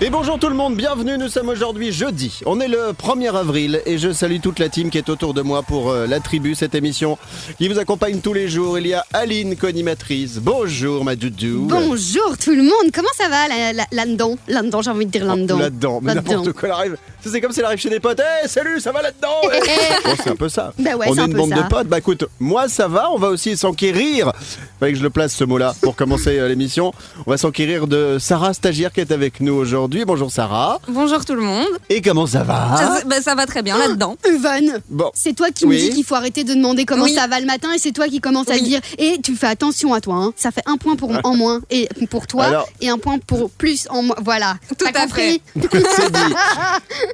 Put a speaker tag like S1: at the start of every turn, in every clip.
S1: Et bonjour tout le monde, bienvenue, nous sommes aujourd'hui jeudi. On est le 1er avril et je salue toute la team qui est autour de moi pour euh, la tribu, cette émission qui vous accompagne tous les jours. Il y a Aline, co-animatrice. Bonjour ma doudou.
S2: Bonjour tout le monde, comment ça va là-dedans Là-dedans, j'ai envie de dire là-dedans.
S1: Là-dedans, mais n'importe quoi elle arrive. C'est comme si elle arrive chez des potes. Hey, salut, ça va là-dedans. Bon, C'est un peu ça.
S2: Bah ouais,
S1: on est
S2: un
S1: une bande
S2: ça.
S1: de potes. Bah écoute, moi ça va, on va aussi s'enquérir. Fallait que je le place ce mot-là pour commencer euh, l'émission. On va s'enquérir de Sarah, stagiaire qui est avec nous aujourd'hui. Bonjour Sarah.
S3: Bonjour tout le monde.
S1: Et comment ça va
S3: Ça, ben, ça va très bien là-dedans.
S2: Evan,
S1: Bon.
S2: c'est toi qui
S1: Oui.
S2: me dis qu'il faut arrêter de demander comment
S3: Oui.
S2: ça va le matin et c'est toi qui commence à dire et tu fais attention à toi, hein. ça fait un point pour, en moins et pour toi
S1: Alors-
S2: et un point pour plus en moins. Voilà.
S3: Tout à
S1: C'est dit.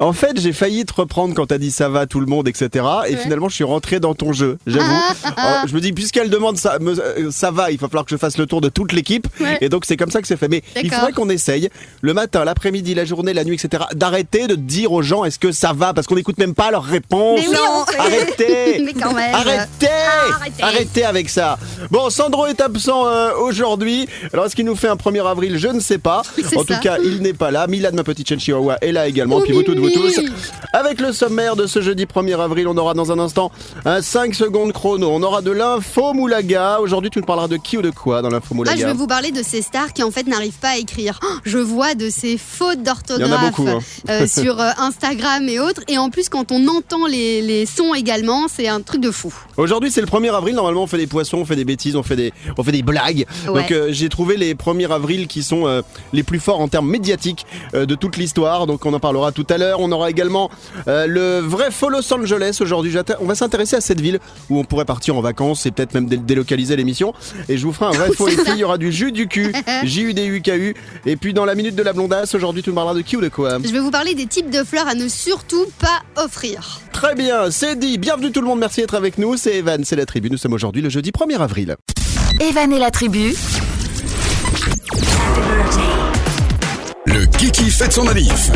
S1: En fait, j'ai failli te reprendre quand t'as dit ça va tout le monde, etc. Et finalement, je suis rentré dans ton jeu, j'avoue.
S2: Ah,
S1: Euh, je me dis, puisqu'elle demande ça, me- euh, ça va, il va falloir que je fasse le tour de toute l'équipe.
S2: Ouais.
S1: Et donc, c'est comme ça que c'est fait. Mais il faudrait qu'on essaye, le matin, l'après-midi, la journée, la nuit, etc., d'arrêter de dire aux gens est-ce que ça va? Parce qu'on n'écoute même pas leurs réponses.
S2: Mais oui, on fait.
S1: Arrêtez
S2: Mais quand même.
S1: Arrêtez
S2: Arrêtez.
S1: Arrêtez avec ça Bon, Sandro est absent euh, aujourd'hui. Alors, est-ce qu'il nous fait un 1er avril? Je ne sais pas. En
S2: ça.
S1: tout cas, il n'est pas là. Milan, ma petite chihuahua, est là également. Puis vous toutes, vous Tous. Avec le sommaire de ce jeudi 1er avril, on aura dans un instant un 5 secondes chrono. On aura de l'info moulaga. Aujourd'hui, tu nous parleras de qui ou de quoi dans l'info
S2: Moi, je
S1: moulaga
S2: vais vous parler de ces stars qui en fait n'arrivent pas à écrire. Oh, Je vois de ces fautes d'orthographe
S1: hein.
S2: euh, sur euh, Instagram et autres. Et en plus, quand on entend les, les sons également, c'est un truc de fou.
S1: Aujourd'hui, c'est le 1er avril. Normalement, on fait des poissons, on fait des bêtises, on fait des, on fait des blagues.
S2: Ouais.
S1: Donc, euh, j'ai trouvé les 1er avril qui sont euh, les plus forts en termes médiatiques de toute l'histoire. Donc, on en parlera tout à l'heure. On aura également euh, le vrai faux Los Angeles aujourd'hui. On va s'intéresser à cette ville où on pourrait partir en vacances et peut-être même dé- délocaliser l'émission. Et je vous ferai un vrai faux les filles. Il y aura du jus du cul, J-U-D-U-K-U. Et puis, dans la minute de la blondasse, aujourd'hui, tu nous parleras de qui ou de quoi?
S2: Je vais vous parler des types de fleurs à ne surtout pas offrir.
S1: Très bien, c'est dit. Bienvenue tout le monde. Merci d'être avec nous. C'est Evan, c'est la tribu. Nous sommes aujourd'hui le jeudi 1er avril.
S4: Evan et la tribu,
S5: Le Kiki fête son manif.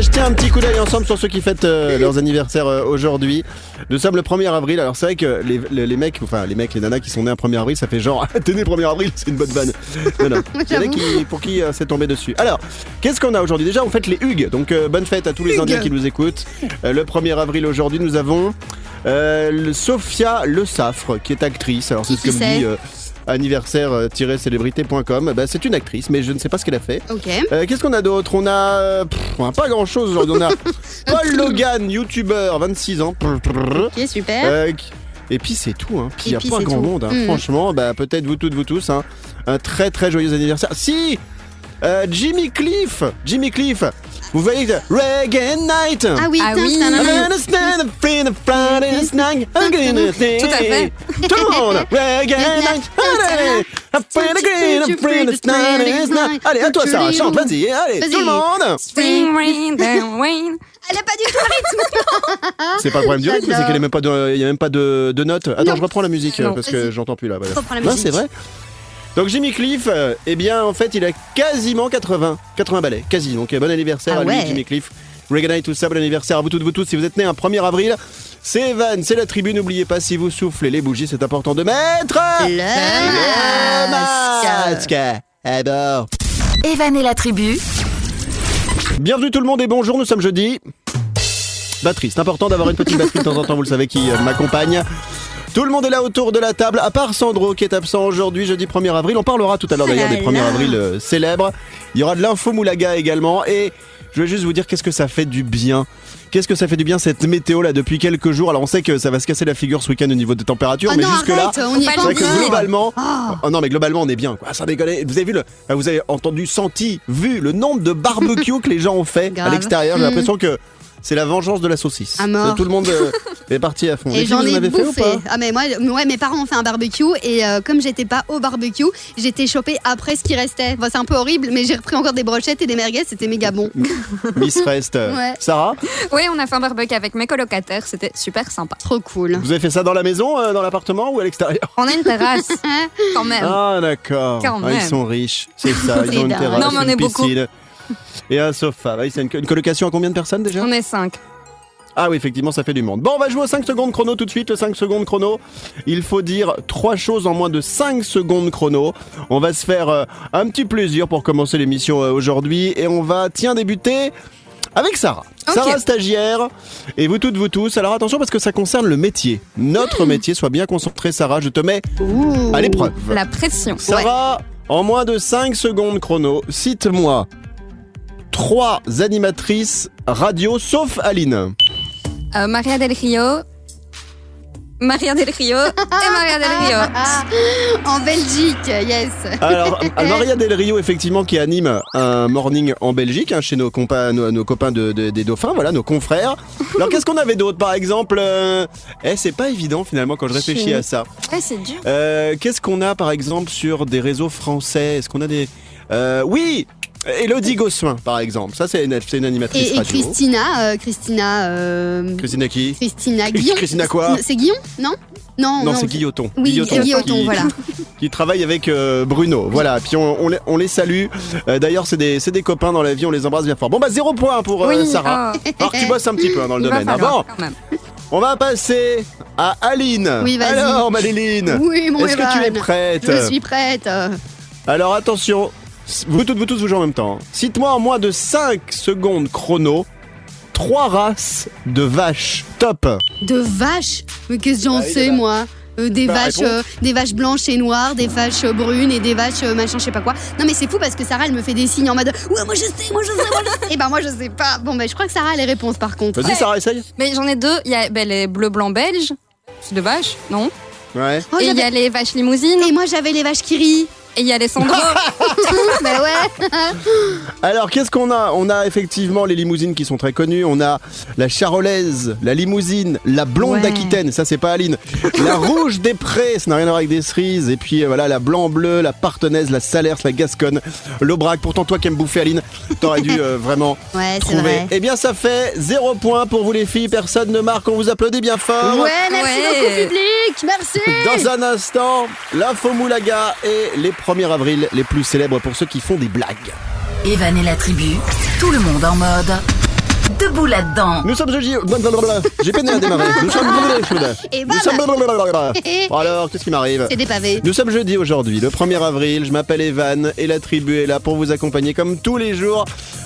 S1: Va jeter un petit coup d'œil ensemble sur ceux qui fêtent euh, leurs anniversaires euh, aujourd'hui. Nous sommes le 1er avril, alors c'est vrai que les, les- les mecs, enfin les mecs, les nanas qui sont nés un 1er avril, ça fait genre, né 1er avril, c'est une bonne vanne. Non, non, il y en a qui, pour qui euh, c'est tombé dessus. Alors, qu'est-ce qu'on a aujourd'hui? Déjà, on fête les Hugues, donc bonne fête à tous les
S2: Hugues.
S1: Indiens qui nous écoutent. Le 1er avril aujourd'hui, nous avons le Sophia Le Saffre, qui est actrice. Alors c'est ce que me dit anniversaire-célébrité.com. Bah, c'est une actrice, mais je ne sais pas ce qu'elle a fait.
S2: Ok.
S1: Euh, Qu'est-ce qu'on a d'autre? On a euh, pff, on a pas grand chose aujourd'hui. On a Paul Logan, youtubeur, 26 ans.
S2: Ok, super.
S1: Euh, et puis c'est tout. Hein. Puis il n'y a pas grand
S2: tout.
S1: monde. hein.
S2: Mhm.
S1: Franchement, bah, peut-être vous toutes, vous tous. Hein. Un très très joyeux anniversaire. Si euh, Jimmy Cliff Jimmy Cliff Vous voyez Reggae Night
S2: Ah oui,
S3: Ah oui. Tout à fait.
S1: Tout le monde Reggae night Allez à toi Sarah, chante, vas-y, allez, tout le monde
S3: Spring rain, then rain.
S2: Elle a pas du tout le rythme.
S1: C'est pas le problème du rythme, c'est qu'il n'y a même pas de, il y a même pas de, de notes. Attends,
S2: Non.
S1: je reprends la musique
S3: Non,
S1: euh, parce que j'entends plus là. voilà.
S2: Reprends la
S1: Non,
S2: musique.
S1: c'est vrai. Donc Jimmy Cliff, euh, eh bien en fait il a quasiment 80, 80 balais, quasi. Donc euh, bon anniversaire
S2: Ah
S1: à lui
S2: ouais.
S1: Jimmy Cliff. Reggae Night, tout ça, bon anniversaire à vous toutes, vous tous. Si vous êtes nés un 1er avril, c'est Evan, c'est la tribu. N'oubliez pas si vous soufflez les bougies, c'est important de mettre
S2: Le
S1: masque. Eh ben.
S4: Evan et la tribu,
S1: Bienvenue tout le monde et bonjour, nous sommes jeudi. Batterie, c'est important d'avoir une petite batterie de temps en temps, vous le savez, qui euh, m'accompagne. Tout le monde est là autour de la table, à part Sandro qui est absent aujourd'hui, jeudi 1er avril. On parlera tout à l'heure d'ailleurs
S2: Ah
S1: des
S2: là
S1: 1er
S2: là.
S1: avril euh, célèbres. Il y aura de l'info moulaga également. Et je vais juste vous dire qu'est-ce que ça fait du bien. Qu'est-ce que ça fait du bien cette météo là depuis quelques jours? Alors on sait que ça va se casser la figure ce week-end au niveau des températures,
S2: Oh
S1: mais
S2: non,
S1: jusque là.
S2: on est
S1: vrai que globalement,
S2: Oh.
S1: oh non mais globalement on est bien quoi. Ça déconne. Vous avez vu le, vous avez entendu, senti, vu le nombre de barbecues que les gens ont fait à l'extérieur. J'ai l'impression que c'est la vengeance de la saucisse.
S2: À mort.
S1: Tout le monde, euh, est partie à fond.
S2: Et j'en ai
S1: avez fait ou
S2: bouffé.
S1: pas
S2: ah mais moi, ouais, mes parents ont fait un barbecue et euh, comme j'étais pas au barbecue, j'étais chopée après ce qui restait. Bon, c'est un peu horrible, mais j'ai repris encore des brochettes et des merguez, c'était méga bon.
S1: Miss Rest.
S2: Ouais.
S1: Sarah,
S3: Oui, on a fait un barbecue avec mes colocataires, c'était super sympa.
S2: Trop cool.
S1: vous avez fait ça dans la maison, euh, dans l'appartement ou à l'extérieur?
S3: On a une terrasse, quand même.
S1: Ah d'accord.
S3: Quand
S1: Ah, ils
S3: même.
S1: sont riches, c'est ça. Ils
S2: C'est
S1: ont une
S2: dingue.
S1: terrasse,
S3: Non, mais on
S1: une
S3: est beaucoup.
S1: piscine et un sofa. Ah Oui, c'est une, une colocation à combien de personnes déjà
S3: On est cinq.
S1: Ah oui, effectivement, ça fait du monde. Bon, on va jouer au 5 secondes chrono tout de suite. Le 5 secondes chrono, il faut dire trois choses en moins de 5 secondes chrono. On va se faire euh, un petit plaisir pour commencer l'émission euh, aujourd'hui. Et on va, tiens, débuter avec Sarah. Sarah, stagiaire. Et vous toutes, vous tous. Alors attention parce que ça concerne le métier. Notre métier. Sois bien concentré, Sarah. Je te mets
S2: Ouh.
S1: à l'épreuve.
S3: La pression.
S1: Sarah, en moins de 5 secondes chrono, cite-moi trois animatrices radio sauf Aline.
S3: Euh, Maria Del Rio. Maria Del Rio et Maria Del Rio.
S2: En Belgique, yes.
S1: Alors, Maria Del Rio, effectivement, qui anime un morning en Belgique, hein, chez nos, compa- nos, nos copains de- de- des dauphins, voilà, nos confrères. Alors, qu'est-ce qu'on avait d'autre, par exemple euh, Eh, c'est pas évident, finalement, quand je réfléchis à ça.
S3: Ouais, c'est dur.
S1: Euh, qu'est-ce qu'on a, par exemple, sur des réseaux français? Est-ce qu'on a des... Euh, oui Elodie Gossuin, par exemple. Ça, c'est une, c'est une animatrice
S2: Et, et
S1: radio.
S2: Christina, euh, Christina, euh,
S1: Christina qui?
S2: Christina Guillon.
S1: Christina quoi?
S2: C'est Guillon Non? Non,
S1: Non, c'est Guilloton.
S2: Oui, Guilloton,
S1: qui,
S2: voilà.
S1: qui travaille avec euh, Bruno. Voilà, puis on, on les, on les salue. Euh, D'ailleurs, c'est des, c'est des copains dans la vie, on les embrasse bien fort. Bon, bah, zéro point pour euh,
S3: Oui,
S1: Sarah.
S3: oh,
S1: Alors tu bosses un petit peu hein, dans le
S3: il va
S1: domaine. Ah
S3: falloir,
S1: bon,
S3: quand même.
S1: on va passer à Aline.
S2: Oui, vas-y.
S1: Alors, Maléline,
S2: Oui, mon
S1: est-ce que tu es prête?
S2: Je suis prête.
S1: Alors, attention, vous toutes, vous tous, vous jouez en même temps. Cite-moi en moins de 5 secondes chrono trois races de vaches. Top.
S2: De vaches? Mais qu'est-ce que j'en
S1: Bah oui,
S2: sais,
S1: bah.
S2: moi? Euh, des,
S1: Bah,
S2: vaches, euh, des vaches blanches et noires, des vaches euh, brunes et des vaches euh, machin, je sais pas quoi. Non, mais c'est fou parce que Sarah, elle me fait des signes en mode Ouais, moi je sais, moi je sais, moi je sais. Et ben, moi je sais pas. Bon, ben, je crois que Sarah a les réponses par contre.
S1: Vas-y, Sarah, essaye.
S3: Mais j'en ai deux. Il y a ben, les bleu blanc belges. C'est de vaches, non?
S1: Ouais.
S2: Oh,
S3: Et il y
S2: j'avais-
S3: a les vaches limousines.
S2: Et moi j'avais les vaches qui rient.
S3: Et il y a les Sandro.
S2: bah ouais.
S1: Alors, qu'est-ce qu'on a? On a effectivement les limousines qui sont très connues. On a la charolaise, la limousine, la blonde
S3: Ouais.
S1: d'Aquitaine, ça c'est pas Aline. La rouge des prés, ça n'a rien à voir avec des cerises. Et puis euh, voilà, la blanc-bleu, la partenaise, la salers, la gasconne, l'aubrac. Pourtant, toi qui aimes bouffer Aline, t'aurais dû euh, vraiment
S2: Ouais, c'est
S1: trouver.
S2: vrai.
S1: Eh bien, ça fait zéro point pour vous les filles. Personne ne marque. On vous applaudit bien fort.
S2: Ouais, merci
S3: Ouais.
S2: beaucoup, public. Merci.
S1: Dans un instant, l'info moulaga et les 1er avril les plus célèbres pour ceux qui font des blagues.
S4: Evan et la tribu, tout le monde en mode debout là-dedans.
S1: Nous sommes jeudi. J'ai peiné à démarrer. Nous sommes.
S2: Et
S1: Nous sommes. alors, qu'est-ce qui m'arrive
S2: C'est des pavés.
S1: Nous sommes jeudi aujourd'hui, le 1er avril. Je m'appelle Evan et la tribu est là pour vous accompagner comme tous les jours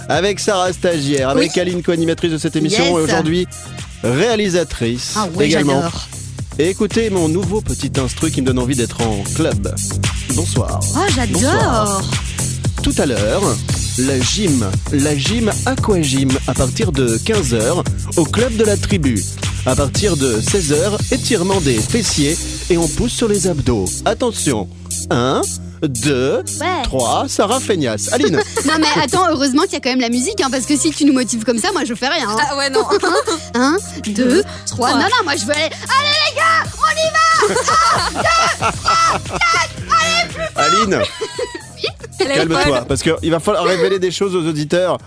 S1: avec Sarah stagiaire, avec
S2: Oui.
S1: Aline co-animatrice de cette émission
S2: Yes.
S1: et aujourd'hui réalisatrice
S2: Ah ouais,
S1: également. Et écoutez mon nouveau petit instru qui me donne envie d'être en club. Bonsoir.
S2: Oh, j'adore.
S1: Tout à l'heure, la gym, la gym Aquagym à partir de 15h au club de la tribu. À partir de 16h, étirement des fessiers et on pousse sur les abdos. Attention, 1, 2,
S2: Ouais.
S1: 3, Sarah Feignasse. Aline,
S2: Non, mais attends, heureusement qu'il y a quand même la musique, hein, parce que si tu nous motives comme ça, moi je fais rien. hein.
S3: ah ouais, non.
S2: Un, deux, trois. Non, non, moi je veux aller. Allez les gars, on y va
S1: Aline,
S3: Elle est
S1: calme-toi
S3: folle.
S1: parce qu'il va falloir révéler des choses aux auditeurs.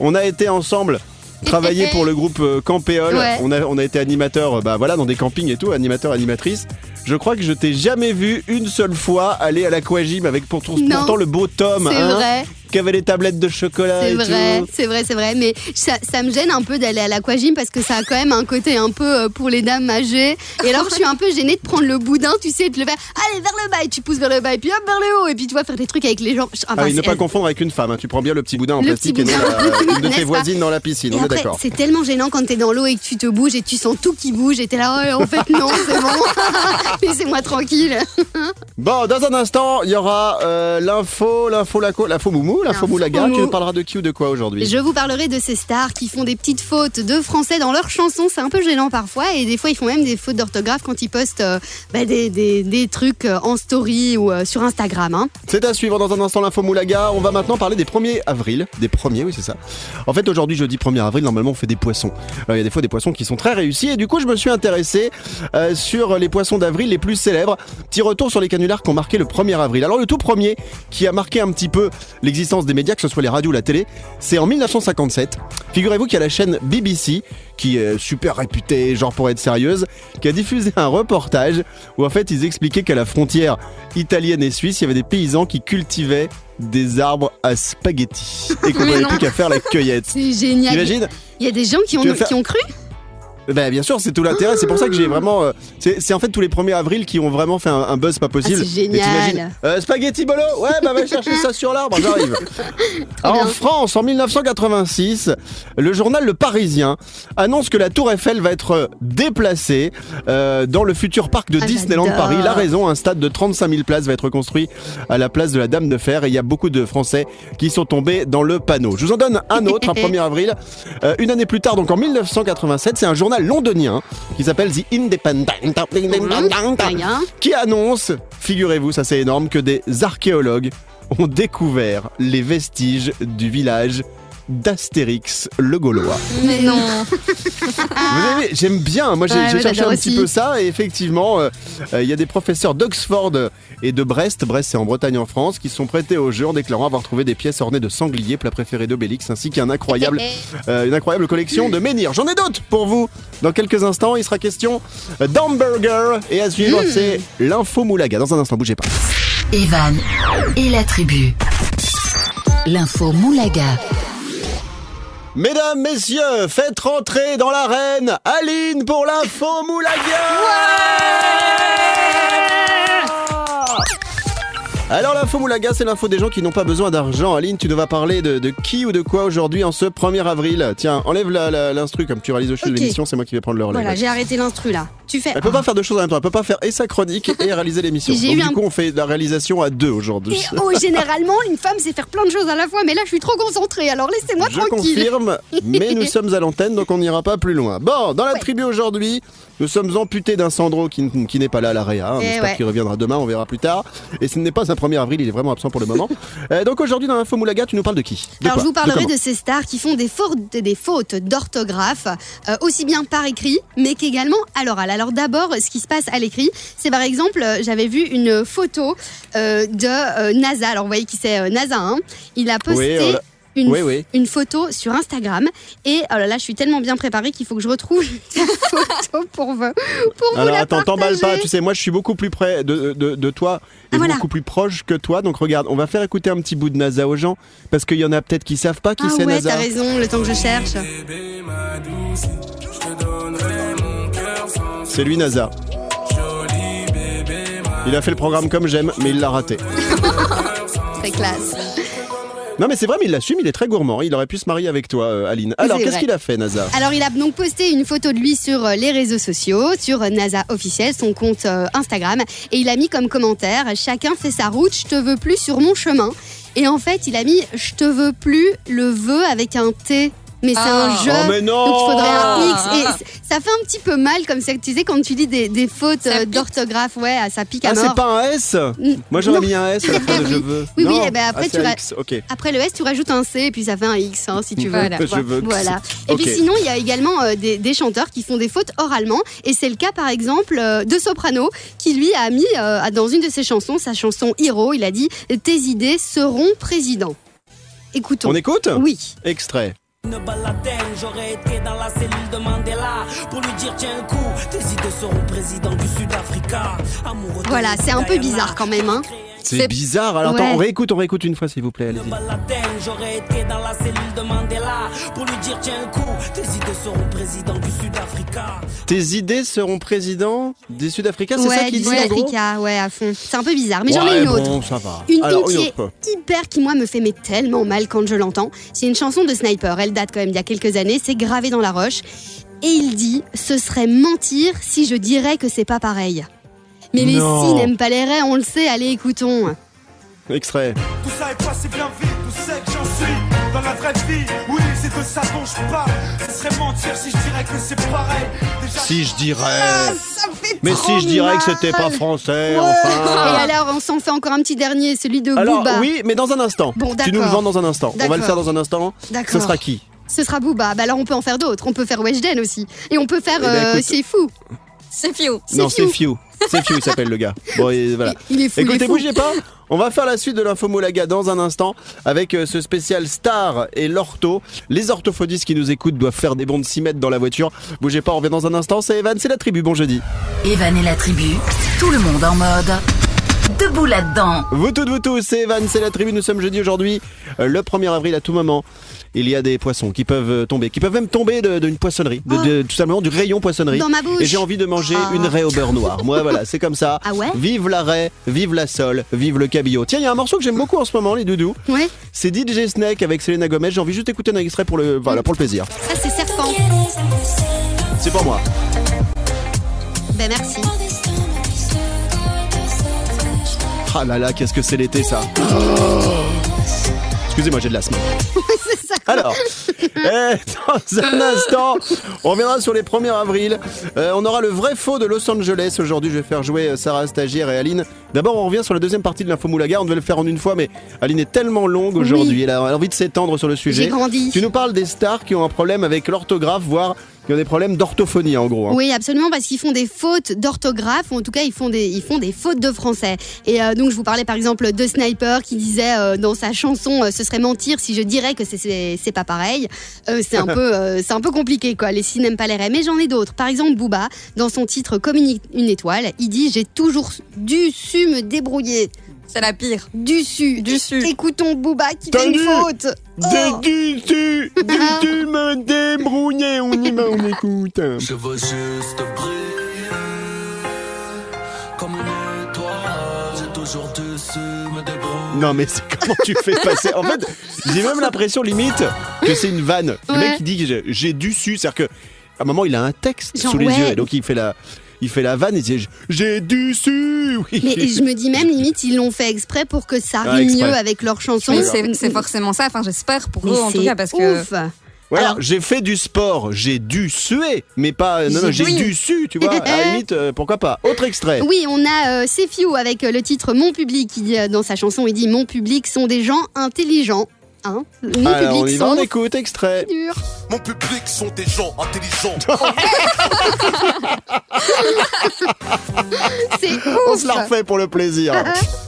S1: On a été ensemble travailler pour le groupe euh, Campéole.
S2: Ouais.
S1: On, a, on a été animateur bah voilà, dans des campings et tout, animateur, animatrice. Je crois que je t'ai jamais vu une seule fois aller à l'aquagym avec pourtant,
S2: Non.
S1: pourtant le beau Tom
S2: C'est
S1: hein,
S2: vrai,
S1: qui avait les tablettes de chocolat
S2: c'est
S1: et
S2: vrai,
S1: tout.
S2: c'est vrai, c'est vrai. Mais ça, ça me gêne un peu d'aller à l'aquagym parce que ça a quand même un côté un peu euh, pour les dames âgées. Et alors je suis un peu gênée de prendre le boudin, tu sais, de le faire. Allez vers le bas et tu pousses vers le bas et puis hop vers le haut et puis tu vas faire des trucs avec les gens. Enfin,
S1: Ah oui, ne
S2: c'est-
S1: pas confondre avec une femme. hein. Tu prends bien le petit boudin en
S2: Le
S1: plastique
S2: petit
S1: et non
S2: boudin.
S1: la- une de
S2: N'est-ce
S1: tes
S2: pas
S1: voisines dans la piscine.
S2: Et
S1: on est d'accord.
S2: c'est tellement gênant quand t'es dans l'eau et que tu te bouges et tu sens tout qui bouge et t'es là, ouais, en fait non, c'est bon. Laissez-moi tranquille.
S1: Bon, dans un instant, il y aura euh, l'info, l'info laco, l'info moumou, l'info moulaga.
S2: mou.
S1: Tu nous parleras de qui ou de quoi aujourd'hui?
S2: Je vous parlerai de ces stars qui font des petites fautes de français dans leurs chansons. C'est un peu gênant parfois. Et des fois, ils font même des fautes d'orthographe quand ils postent euh, bah, des, des- des trucs euh, en story ou sur Instagram. hein.
S1: C'est à suivre dans un instant l'info moulaga. On va maintenant parler des 1er avril. Des premiers, oui, c'est ça. En fait, aujourd'hui, jeudi 1er avril, normalement, on fait des poissons. Il y a des fois des poissons qui sont très réussis. Et du coup, je me suis intéressé sur les poissons d'avril les plus célèbres. Petit retour sur les canulars qui ont marqué le 1er avril. Alors, le tout premier qui a marqué un petit peu l'existence des médias, que ce soit les radios ou la télé, c'est en 1957. Figurez-vous qu'il y a la chaîne BBC qui est super réputée, genre pour être sérieuse, qui a diffusé un reportage où en fait ils expliquaient qu'à la frontière italienne et suisse, il y avait des paysans qui cultivaient des arbres à spaghetti et qu'on n'avait plus qu'à faire la cueillette.
S2: C'est génial. Il y a des gens qui ont,
S1: Tu veux faire-
S2: qui ont cru
S1: Ben bien sûr, c'est tout l'intérêt. C'est pour ça que j'ai vraiment. euh, c'est c'est en fait tous les 1er avril qui ont vraiment fait un, un buzz pas possible.
S2: Ah, c'est
S1: Et t'imagines,
S2: génial.
S1: euh, spaghetti bolo Ouais, bah va chercher ça sur l'arbre, j'arrive. Alors, en
S2: bien.
S1: France, en 1986, le journal Le Parisien annonce que la Tour Eiffel va être déplacée euh, dans le futur parc de
S2: Ah,
S1: Disneyland
S2: j'adore.
S1: Paris. La raison, un stade de 35 000 places va être construit à la place de la Dame de Fer et il y a beaucoup de Français qui sont tombés dans le panneau. Je vous en donne un autre, un 1er avril. Euh, une année plus tard, donc en 1987, c'est un journal londonien qui s'appelle The Independent
S2: Rien.
S1: qui annonce, figurez-vous, ça c'est énorme, que des archéologues ont découvert les vestiges du village d'Astérix le Gaulois.
S3: Mais non.
S1: Vous avez vu, j'aime bien, moi j'ai
S2: Ouais,
S1: j'ai
S2: ouais,
S1: cherché un petit peu ça et effectivement, euh, euh, il y a des professeurs d'Oxford et de Brest, Brest c'est en Bretagne en France, qui se sont prêtés au jeu en déclarant avoir troué des pièces ornées de sangliers, plat préféré d'Obélix, ainsi qu'un incroyable, euh, une incroyable collection de menhirs. J'en ai d'autres pour vous. Dans quelques instants, il sera question d'hamburger et à suivre,
S2: Hmm.
S1: c'est l'info moulaga. Dans un instant, bougez pas.
S4: Evan et la tribu. L'info Moulaga.
S1: Mesdames, messieurs, faites rentrer dans l'arène Aline pour l'info Moulaga Alors l'info Moulaga, c'est l'info des gens qui n'ont pas besoin d'argent. Aline, tu vas parler de, de qui ou de quoi aujourd'hui en ce 1er avril Tiens, enlève l'instru comme tu réalises au fil de l'émission, c'est moi qui vais prendre le relais.
S2: Voilà,
S1: ouais.
S2: j'ai arrêté l'instru là. Tu fais.
S1: Elle peut pas faire deux choses en même temps, elle peut pas faire et sa chronique et réaliser l'émission. Donc du
S2: un-
S1: coup, on fait la réalisation à deux aujourd'hui.
S2: Oh, généralement, une femme sait faire plein de choses à la fois, mais là, je suis trop concentrée, alors laissez-moi
S1: Je
S2: tranquille.
S1: confirme, mais nous sommes à l'antenne, donc on n'ira pas plus loin. Bon, dans la tribu aujourd'hui, nous sommes amputés d'un Sandro qui, n- qui n'est pas là à la réa. hein.
S2: Eh
S1: espère
S2: ouais.
S1: qu'il reviendra demain, on verra plus tard. Et ce n'est pas un 1er avril, il est vraiment absent pour le moment. Euh, donc aujourd'hui, dans l'Info Moulaga, tu nous parles de qui? De
S2: Alors
S1: quoi?
S2: je vous parlerai
S1: comment?
S2: de, ces stars qui font des fautes, des fautes d'orthographe, euh, aussi bien par écrit, mais qu'également à l'oral. Alors d'abord, ce qui se passe à l'écrit, c'est par exemple, euh, j'avais vu une photo euh, de euh, NASA. Alors vous voyez qui c'est euh, NASA, hein? Il a posté
S1: Oui.
S2: Une,
S1: Oui, oui.
S2: une photo sur Instagram. Et oh là là, je suis tellement bien préparée qu'il faut que je retrouve une photo pour vous, pour vous
S1: Alors
S2: la
S1: attends, t'emballe pas, tu sais, moi je suis beaucoup plus près de, de, de toi et
S2: Ah, voilà.
S1: beaucoup plus proche que toi. Donc regarde, on va faire écouter un petit bout de NASA aux gens, parce qu'il y en a peut-être qui savent pas qui
S2: Ah
S1: c'est
S2: ouais,
S1: NASA.
S2: t'as raison, le temps que je cherche.
S1: C'est lui NASA. Il a fait le programme comme j'aime, mais il l'a raté.
S2: Très classe.
S1: Non mais c'est vrai, mais il l'assume, il est très gourmand. Il aurait pu se marier avec toi, euh, Aline. Alors, qu'est-ce qu'il a fait, NASA?
S2: Alors, il a donc posté une photo de lui sur euh, les réseaux sociaux, sur euh, NASA officiel, son compte euh, Instagram, et il a mis comme commentaire Chacun fait sa route, je te veux plus sur mon chemin. Et en fait, il a mis Je te veux plus le vœu avec un T. Mais c'est
S3: Ah.
S2: un jeu.
S1: Oh, mais non
S2: Donc il faudrait un X.
S3: Ah.
S2: Et c- ça fait un petit peu mal, comme ça, tu sais, quand tu lis des, des fautes euh, d'orthographe, ouais, ça pique à
S1: Ah,
S2: mort.
S1: c'est pas un S
S2: Mm,
S1: Moi j'aurais mis un S à la fin de je veux.
S2: Oui, oui,
S1: Non
S2: ben, après,
S1: Ah,
S2: tu
S1: c'est un
S2: ra-
S1: X, ok.
S2: Après le S, tu rajoutes un C et puis ça fait un X, hein, si tu veux.
S3: Voilà.
S1: Je veux
S2: Voilà. Et puis sinon, il y a également euh, des, des chanteurs qui font des fautes oralement. Et c'est le cas, par exemple, euh, de Soprano, qui lui a mis euh, dans une de ses chansons, sa chanson Hero, il a dit Tes idées seront président. Écoutons.
S1: On écoute?
S2: Oui.
S1: Extrait.
S6: Une baladine, j'aurais été dans la cellule de Mandela pour lui dire tiens un coup, tes idées seront président du Sud-Africa.
S2: Voilà, c'est un peu bizarre quand même. Hein.
S1: C'est bizarre. Alors
S2: Ouais.
S1: attends, on réécoute, on réécoute une fois s'il vous plaît,
S6: Une
S1: allez-y.
S6: baladine, j'aurais été dans la cellule de Mandela pour lui dire tiens un coup, tes idées seront président du Sud-Africa.
S1: Tes idées seront président des Sud-Africains, c'est ça
S2: Ouais,
S1: qu'il
S2: du
S1: dit en gros
S2: ouais, à fond. C'est un peu bizarre. Mais j'en ai une autre.
S1: Bon, ça va.
S2: Une,
S1: Alors,
S2: une qui
S1: une
S2: est
S1: autre.
S2: hyper qui moi me fait mais tellement mal quand je l'entends. C'est une chanson de Sniper. Elle date quand même d'il y a quelques années. C'est gravé dans la roche. Et il dit ce serait mentir si je dirais que c'est pas pareil. Mais les si n'aiment pas les raies, on le sait, allez écoutons.
S1: Extrait.
S7: Tout ça est passé bien vite, tout sais que j'en suis dans la vraie vie. Oui, c'est de ça dont je parle. Ce serait mentir si je dirais que c'est pareil. Déjà,
S1: Si je dirais.
S2: Ah,
S1: Mais si je dirais que c'était pas français,
S2: Et
S1: enfin.
S2: alors, on s'en fait encore un petit dernier, celui de
S1: Alors
S2: Booba.
S1: oui, mais dans un instant.
S2: Bon,
S1: tu nous le vends dans un instant. On va le faire dans un instant.
S2: D'accord.
S1: Ce sera qui?
S2: Ce sera Booba. Bah alors on peut en faire d'autres. On peut faire Weshden aussi. Et on peut faire
S1: Eh ben,
S2: euh. C'est fou.
S3: C'est Fiu.
S1: Non, c'est
S2: Fiu.
S1: Few. C'est Few, il s'appelle le gars. Bon, et voilà.
S2: Il est fou. il est
S1: Écoutez,
S2: fou.
S1: bougez pas. On va faire la suite de l'info Moulaga dans un instant avec euh, ce spécial Star et l'ortho. Les orthophonistes qui nous écoutent doivent faire des bonds de 6 mètres dans la voiture. Bougez pas, on revient dans un instant. C'est Evan, c'est la tribu. Bon jeudi.
S4: Evan et la tribu, tout le monde en mode. Debout là-dedans.
S1: Vous toutes, vous tous, c'est Evan, c'est la tribu. Nous sommes jeudi aujourd'hui, euh, le 1er avril à tout moment. Il y a des poissons qui peuvent euh, tomber, qui peuvent même tomber de- d'une poissonnerie, de, de- tout simplement du rayon poissonnerie.
S2: Dans ma bouche.
S1: Et j'ai envie de manger
S2: Ah.
S1: une raie au beurre noir. Moi, voilà, c'est comme ça.
S2: Ah ouais
S1: Vive la raie, vive la sole, vive le cabillaud. Tiens, il y a un morceau que j'aime beaucoup en ce moment, les doudous.
S2: Ouais.
S1: C'est DJ Snake avec Selena Gomez. J'ai envie juste d'écouter un extrait pour le, voilà, pour le plaisir.
S2: Ça c'est serpent.
S1: C'est pour moi.
S2: Ben merci.
S1: Ah là là, qu'est-ce que c'est l'été, ça. Excusez-moi, j'ai de l'asthme.
S2: c'est ça.
S1: Alors, eh, dans un instant, on reviendra sur les 1er avril. Euh, on aura le vrai faux de Los Angeles. Aujourd'hui, je vais faire jouer euh, Sarah Stagiaire et Aline. D'abord, on revient sur la deuxième partie de l'info Moulaga. On devait le faire en une fois, mais Aline est tellement longue aujourd'hui. Elle a envie de s'étendre sur le sujet.
S2: J'ai grandi.
S1: Tu nous parles des stars qui ont un problème avec l'orthographe, voire qui ont des problèmes d'orthophonie, en gros. hein.
S2: Oui, absolument, parce qu'ils font des fautes d'orthographe, ou en tout cas, ils font des, ils font des fautes de français. Et euh, donc, je vous parlais par exemple de Sniper qui disait euh, dans sa chanson euh, Ce serait mentir si je dirais que c'est- pas pareil. C'est un, peu, un peu compliqué, quoi. Les si n'aiment pas les raies. Mais j'en ai d'autres. Par exemple, Booba, dans son titre Comme une, une étoile, il dit J'ai toujours dû su me débrouiller.
S3: C'est la pire.
S2: Du su.
S3: Du su.
S2: Écoutons Booba qui fait une faute. Oh.
S1: J'ai dû, dû, dû me débrouiller. On y va, on écoute.
S8: Je veux juste briller comme une étoile. J'ai toujours dû su me débrouiller.
S1: Non mais c'est comment tu fais passer En fait, j'ai même l'impression limite que c'est une vanne. Le
S2: Ouais.
S1: mec il dit que j'ai- j'ai dû su, c'est-à-dire que à un moment il a un texte
S2: Genre,
S1: sous les
S2: ouais.
S1: yeux et donc il fait la il fait la vanne, il dit j'ai dû su. Oui.
S2: Mais je me dis même, limite, ils l'ont fait exprès pour que ça
S1: Ah,
S2: rime mieux avec leur chanson.
S3: Oui, c'est forcément ça. Enfin, j'espère pour
S2: Mais
S3: eux en tout cas parce que.
S2: ouf.
S1: Voilà,
S2: Alors-
S1: j'ai fait du sport, j'ai dû suer, mais pas non non,
S2: J'ai- oui.
S1: dû su, tu vois. À la limite euh, pourquoi pas. Autre extrait.
S2: Oui, on a euh, avec euh, le titre Mon public. qui euh, dans sa chanson, il dit Mon public sont des gens intelligents. Hein Mon
S1: Alors on y
S2: public
S1: va, on
S2: sont
S1: écoute extrait.
S2: durs.
S7: Mon public sont des gens intelligents.
S2: C'est
S1: On
S2: ouf.
S1: se la refait pour le plaisir.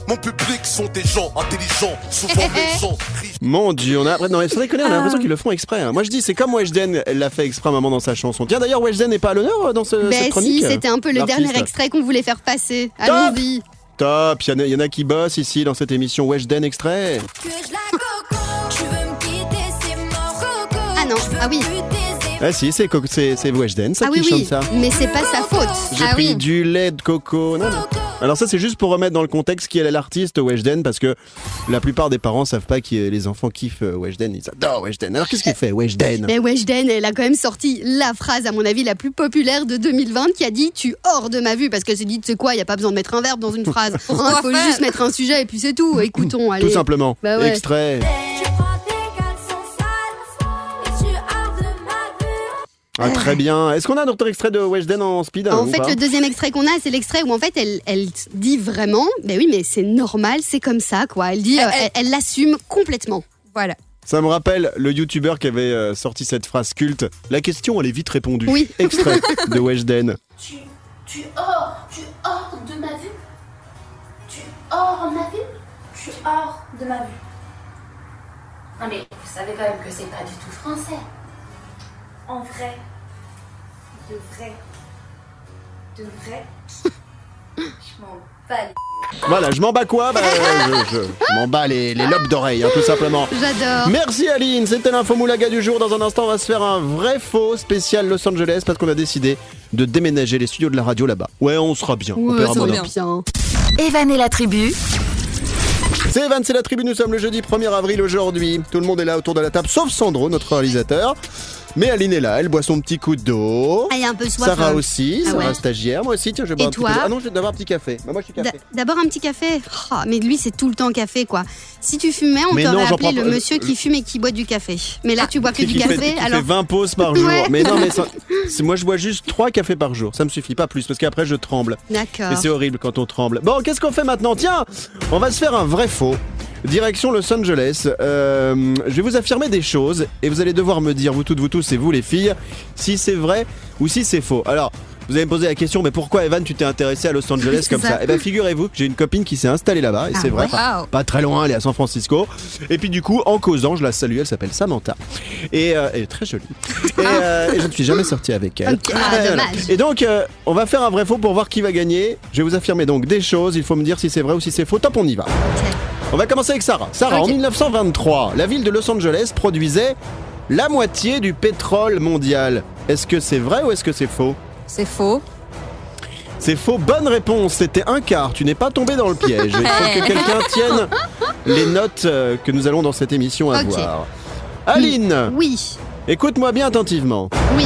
S7: Mon public sont des gens intelligents, souvent méchants.
S1: Mon dieu, on a non mais sans déconner, on a l'impression qu'ils le font exprès. hein. Moi je dis c'est comme Weshden, elle l'a fait exprès à un moment dans sa chanson. Tiens d'ailleurs Weshden n'est pas à l'honneur euh, dans ce, cette
S2: Ben
S1: chronique?
S2: si, c'était un peu le
S1: l'artiste.
S2: dernier extrait qu'on voulait faire passer. Allons-y.
S1: Top, il y, en a- il y en a qui bossent ici dans cette émission Weshden extrait.
S2: Ah non, ah oui.
S1: Ah si, c'est c'est c'est Weshden ça
S2: Ah
S1: qui
S2: oui,
S1: chante
S2: oui.
S1: ça.
S2: Mais c'est pas sa faute.
S1: J'ai
S3: Ah
S1: pris
S3: oui.
S1: du lait de coco. Non, non. Alors ça c'est juste pour remettre dans le contexte qui est l'artiste Weshden parce que la plupart des parents savent pas que les enfants kiffent euh, Weshden, ils adorent Weshden. Alors qu'est-ce qu'il fait Weshden
S2: Mais Weshden, elle a quand même sorti la phrase, à mon avis, la plus populaire de 2020 qui a dit Tu hors de ma vue. Parce qu'elle s'est dit Tu sais quoi, il n'y a pas besoin de mettre un verbe dans une phrase. Il faut juste mettre un sujet et puis c'est tout. Écoutons, allez.
S1: Tout simplement.
S2: Bah ouais.
S1: Extrait. Ah, très bien. Est-ce qu'on a un autre extrait de Weshden en speed
S2: En fait, le deuxième extrait qu'on a, c'est l'extrait où en fait elle, elle dit vraiment, ben oui, mais c'est normal, c'est comme ça, quoi. Elle dit,
S3: Elle-
S2: euh, l'assume complètement.
S3: Voilà.
S1: Ça me rappelle le youtubeur qui avait euh, sorti cette phrase culte. La question, elle est vite répondue.
S2: Oui.
S1: Extrait de Weshden.
S9: Tu, tu hors, tu hors de ma vue. Tu hors ma vue. Tu hors de ma vue. Non mais vous savez quand même que c'est pas du tout français. En vrai. De vrai. De vrai. Je m'en bats les
S1: Voilà, je m'en bats quoi bah, euh, Je, je- je m'en bats les, les lobes d'oreilles, hein, tout simplement.
S2: J'adore.
S1: Merci Aline, c'était l'info moulaga du jour. Dans un instant, on va se faire un vrai faux spécial Los Angeles parce qu'on a décidé de déménager les studios de la radio là-bas. Ouais, on sera bien. on
S2: Ouais,
S1: d'impôts.
S2: bien.
S4: Evan et la tribu,
S1: C'est Evan, c'est la tribu, nous sommes le jeudi 1er avril aujourd'hui. Tout le monde est là autour de la table, sauf Sandro, notre réalisateur. Mais Aline est là, elle boit son petit coup d'eau.
S2: Ah, il y a un peu soif.
S1: Sarah
S2: hein.
S1: aussi,
S2: Ah
S1: Sarah
S2: ouais.
S1: stagiaire. Moi aussi, tiens, je vais boire
S2: Et
S1: un petit coup d'eau. Ah non, je vais d'abord un petit café. Bah, moi, je suis café.
S2: D'abord un petit café. Oh, mais lui, c'est tout le temps café, quoi. Si tu fumais, on t'aurait appelé le monsieur qui fume et qui boit du café. Mais là, tu bois que du café, alors.
S1: fait 20 pauses par jour. Mais non, mais moi je bois juste 3 cafés par jour. Ça me suffit, pas plus, parce qu'après je tremble.
S2: D'accord.
S1: Et c'est horrible quand on tremble. Bon, qu'est-ce qu'on fait maintenant? Tiens, on va se faire un vrai faux. Direction Los Angeles. Euh, je vais vous affirmer des choses et vous allez devoir me dire, vous toutes, vous tous et vous les filles, si c'est vrai ou si c'est faux. Alors. Vous allez me poser la question, mais pourquoi Evan tu t'es intéressé à Los Angeles comme ça,
S2: ça.
S1: Eh bien figurez-vous que j'ai une copine qui s'est installée là-bas et
S2: Ah
S1: c'est vrai,
S2: ouais
S1: pas, très loin, elle est à San Francisco. Et puis du coup, en causant, je la salue, elle s'appelle Samantha et euh, elle est très jolie. Et, euh, et je ne suis jamais sorti avec elle.
S2: Ah,
S1: Voilà. Et donc, euh, on va faire un vrai faux pour voir qui va gagner. Je vais vous affirmer donc des choses. Il faut me dire si c'est vrai ou si c'est faux. Top, on y va. On va commencer avec Sarah. Sarah, en 1923, la ville de Los Angeles produisait la moitié du pétrole mondial. Est-ce que c'est vrai ou est-ce que c'est faux?
S3: C'est faux.
S1: C'est faux. Bonne réponse. C'était un quart. Tu n'es pas tombé dans le piège. Il faut que quelqu'un tienne les notes euh, que nous allons dans cette émission avoir. Aline,
S2: Oui,
S1: écoute-moi bien attentivement.
S2: oui.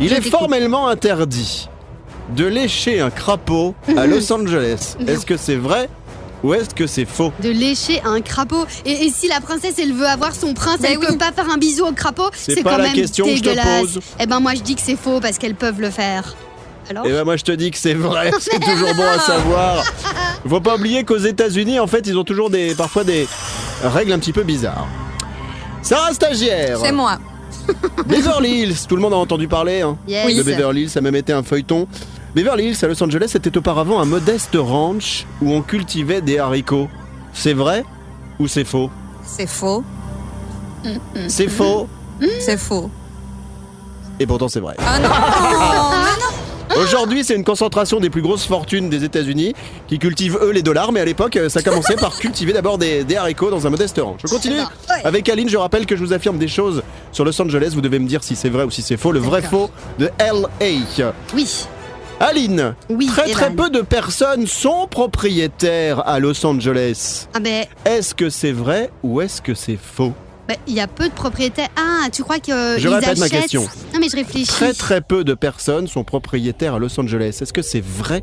S1: Il est formellement interdit de lécher un crapaud à Los Angeles. Est-ce que c'est vrai ou est-ce que c'est faux
S2: De lécher un crapaud. Et, et si la princesse, elle veut avoir son prince,
S3: Mais
S2: elle
S3: oui.
S2: peut pas faire un bisou au crapaud
S1: C'est
S2: C'est
S1: pas
S2: quand
S1: la
S2: même
S1: question que je te
S2: dégueulasse.
S1: pose.
S2: Eh ben, moi, je dis que c'est faux parce qu'elles peuvent le faire. Alors
S1: Eh ben moi je te dis que c'est vrai, c'est toujours bon à savoir. Faut pas oublier qu'aux États-Unis en fait ils ont toujours des parfois des règles un petit peu bizarres. Sarah stagiaire.
S3: C'est moi.
S1: Beverly Hills, tout le monde a entendu parler hein,
S2: Yes.
S1: de Beverly Hills, ça a même été un feuilleton. Beverly Hills à Los Angeles était auparavant un modeste ranch où on cultivait des haricots. C'est vrai ou c'est faux?
S3: C'est faux.
S1: C'est faux
S3: C'est faux.
S1: et pourtant c'est vrai.
S3: Ah non
S1: Aujourd'hui, c'est une concentration des plus grosses fortunes des États-Unis qui cultivent eux les dollars, mais à l'époque, ça commençait par cultiver d'abord des, des haricots dans un modeste ranch. Je continue avec Aline. Je rappelle que je vous affirme des choses sur Los Angeles. Vous devez me dire si c'est vrai ou si c'est faux. Le vrai faux de LA.
S2: Oui,
S1: Aline,
S2: oui.
S1: très très peu de personnes sont propriétaires à Los Angeles.
S2: Ah ben,
S1: Est-ce que c'est vrai ou est-ce que c'est faux?
S2: Ben, il y a peu de propriétaires. Ah, tu crois que
S1: Je
S2: ils
S1: répète ma question.
S2: Non, mais je réfléchis.
S1: Très très peu de personnes sont propriétaires à Los Angeles. Est-ce que c'est vrai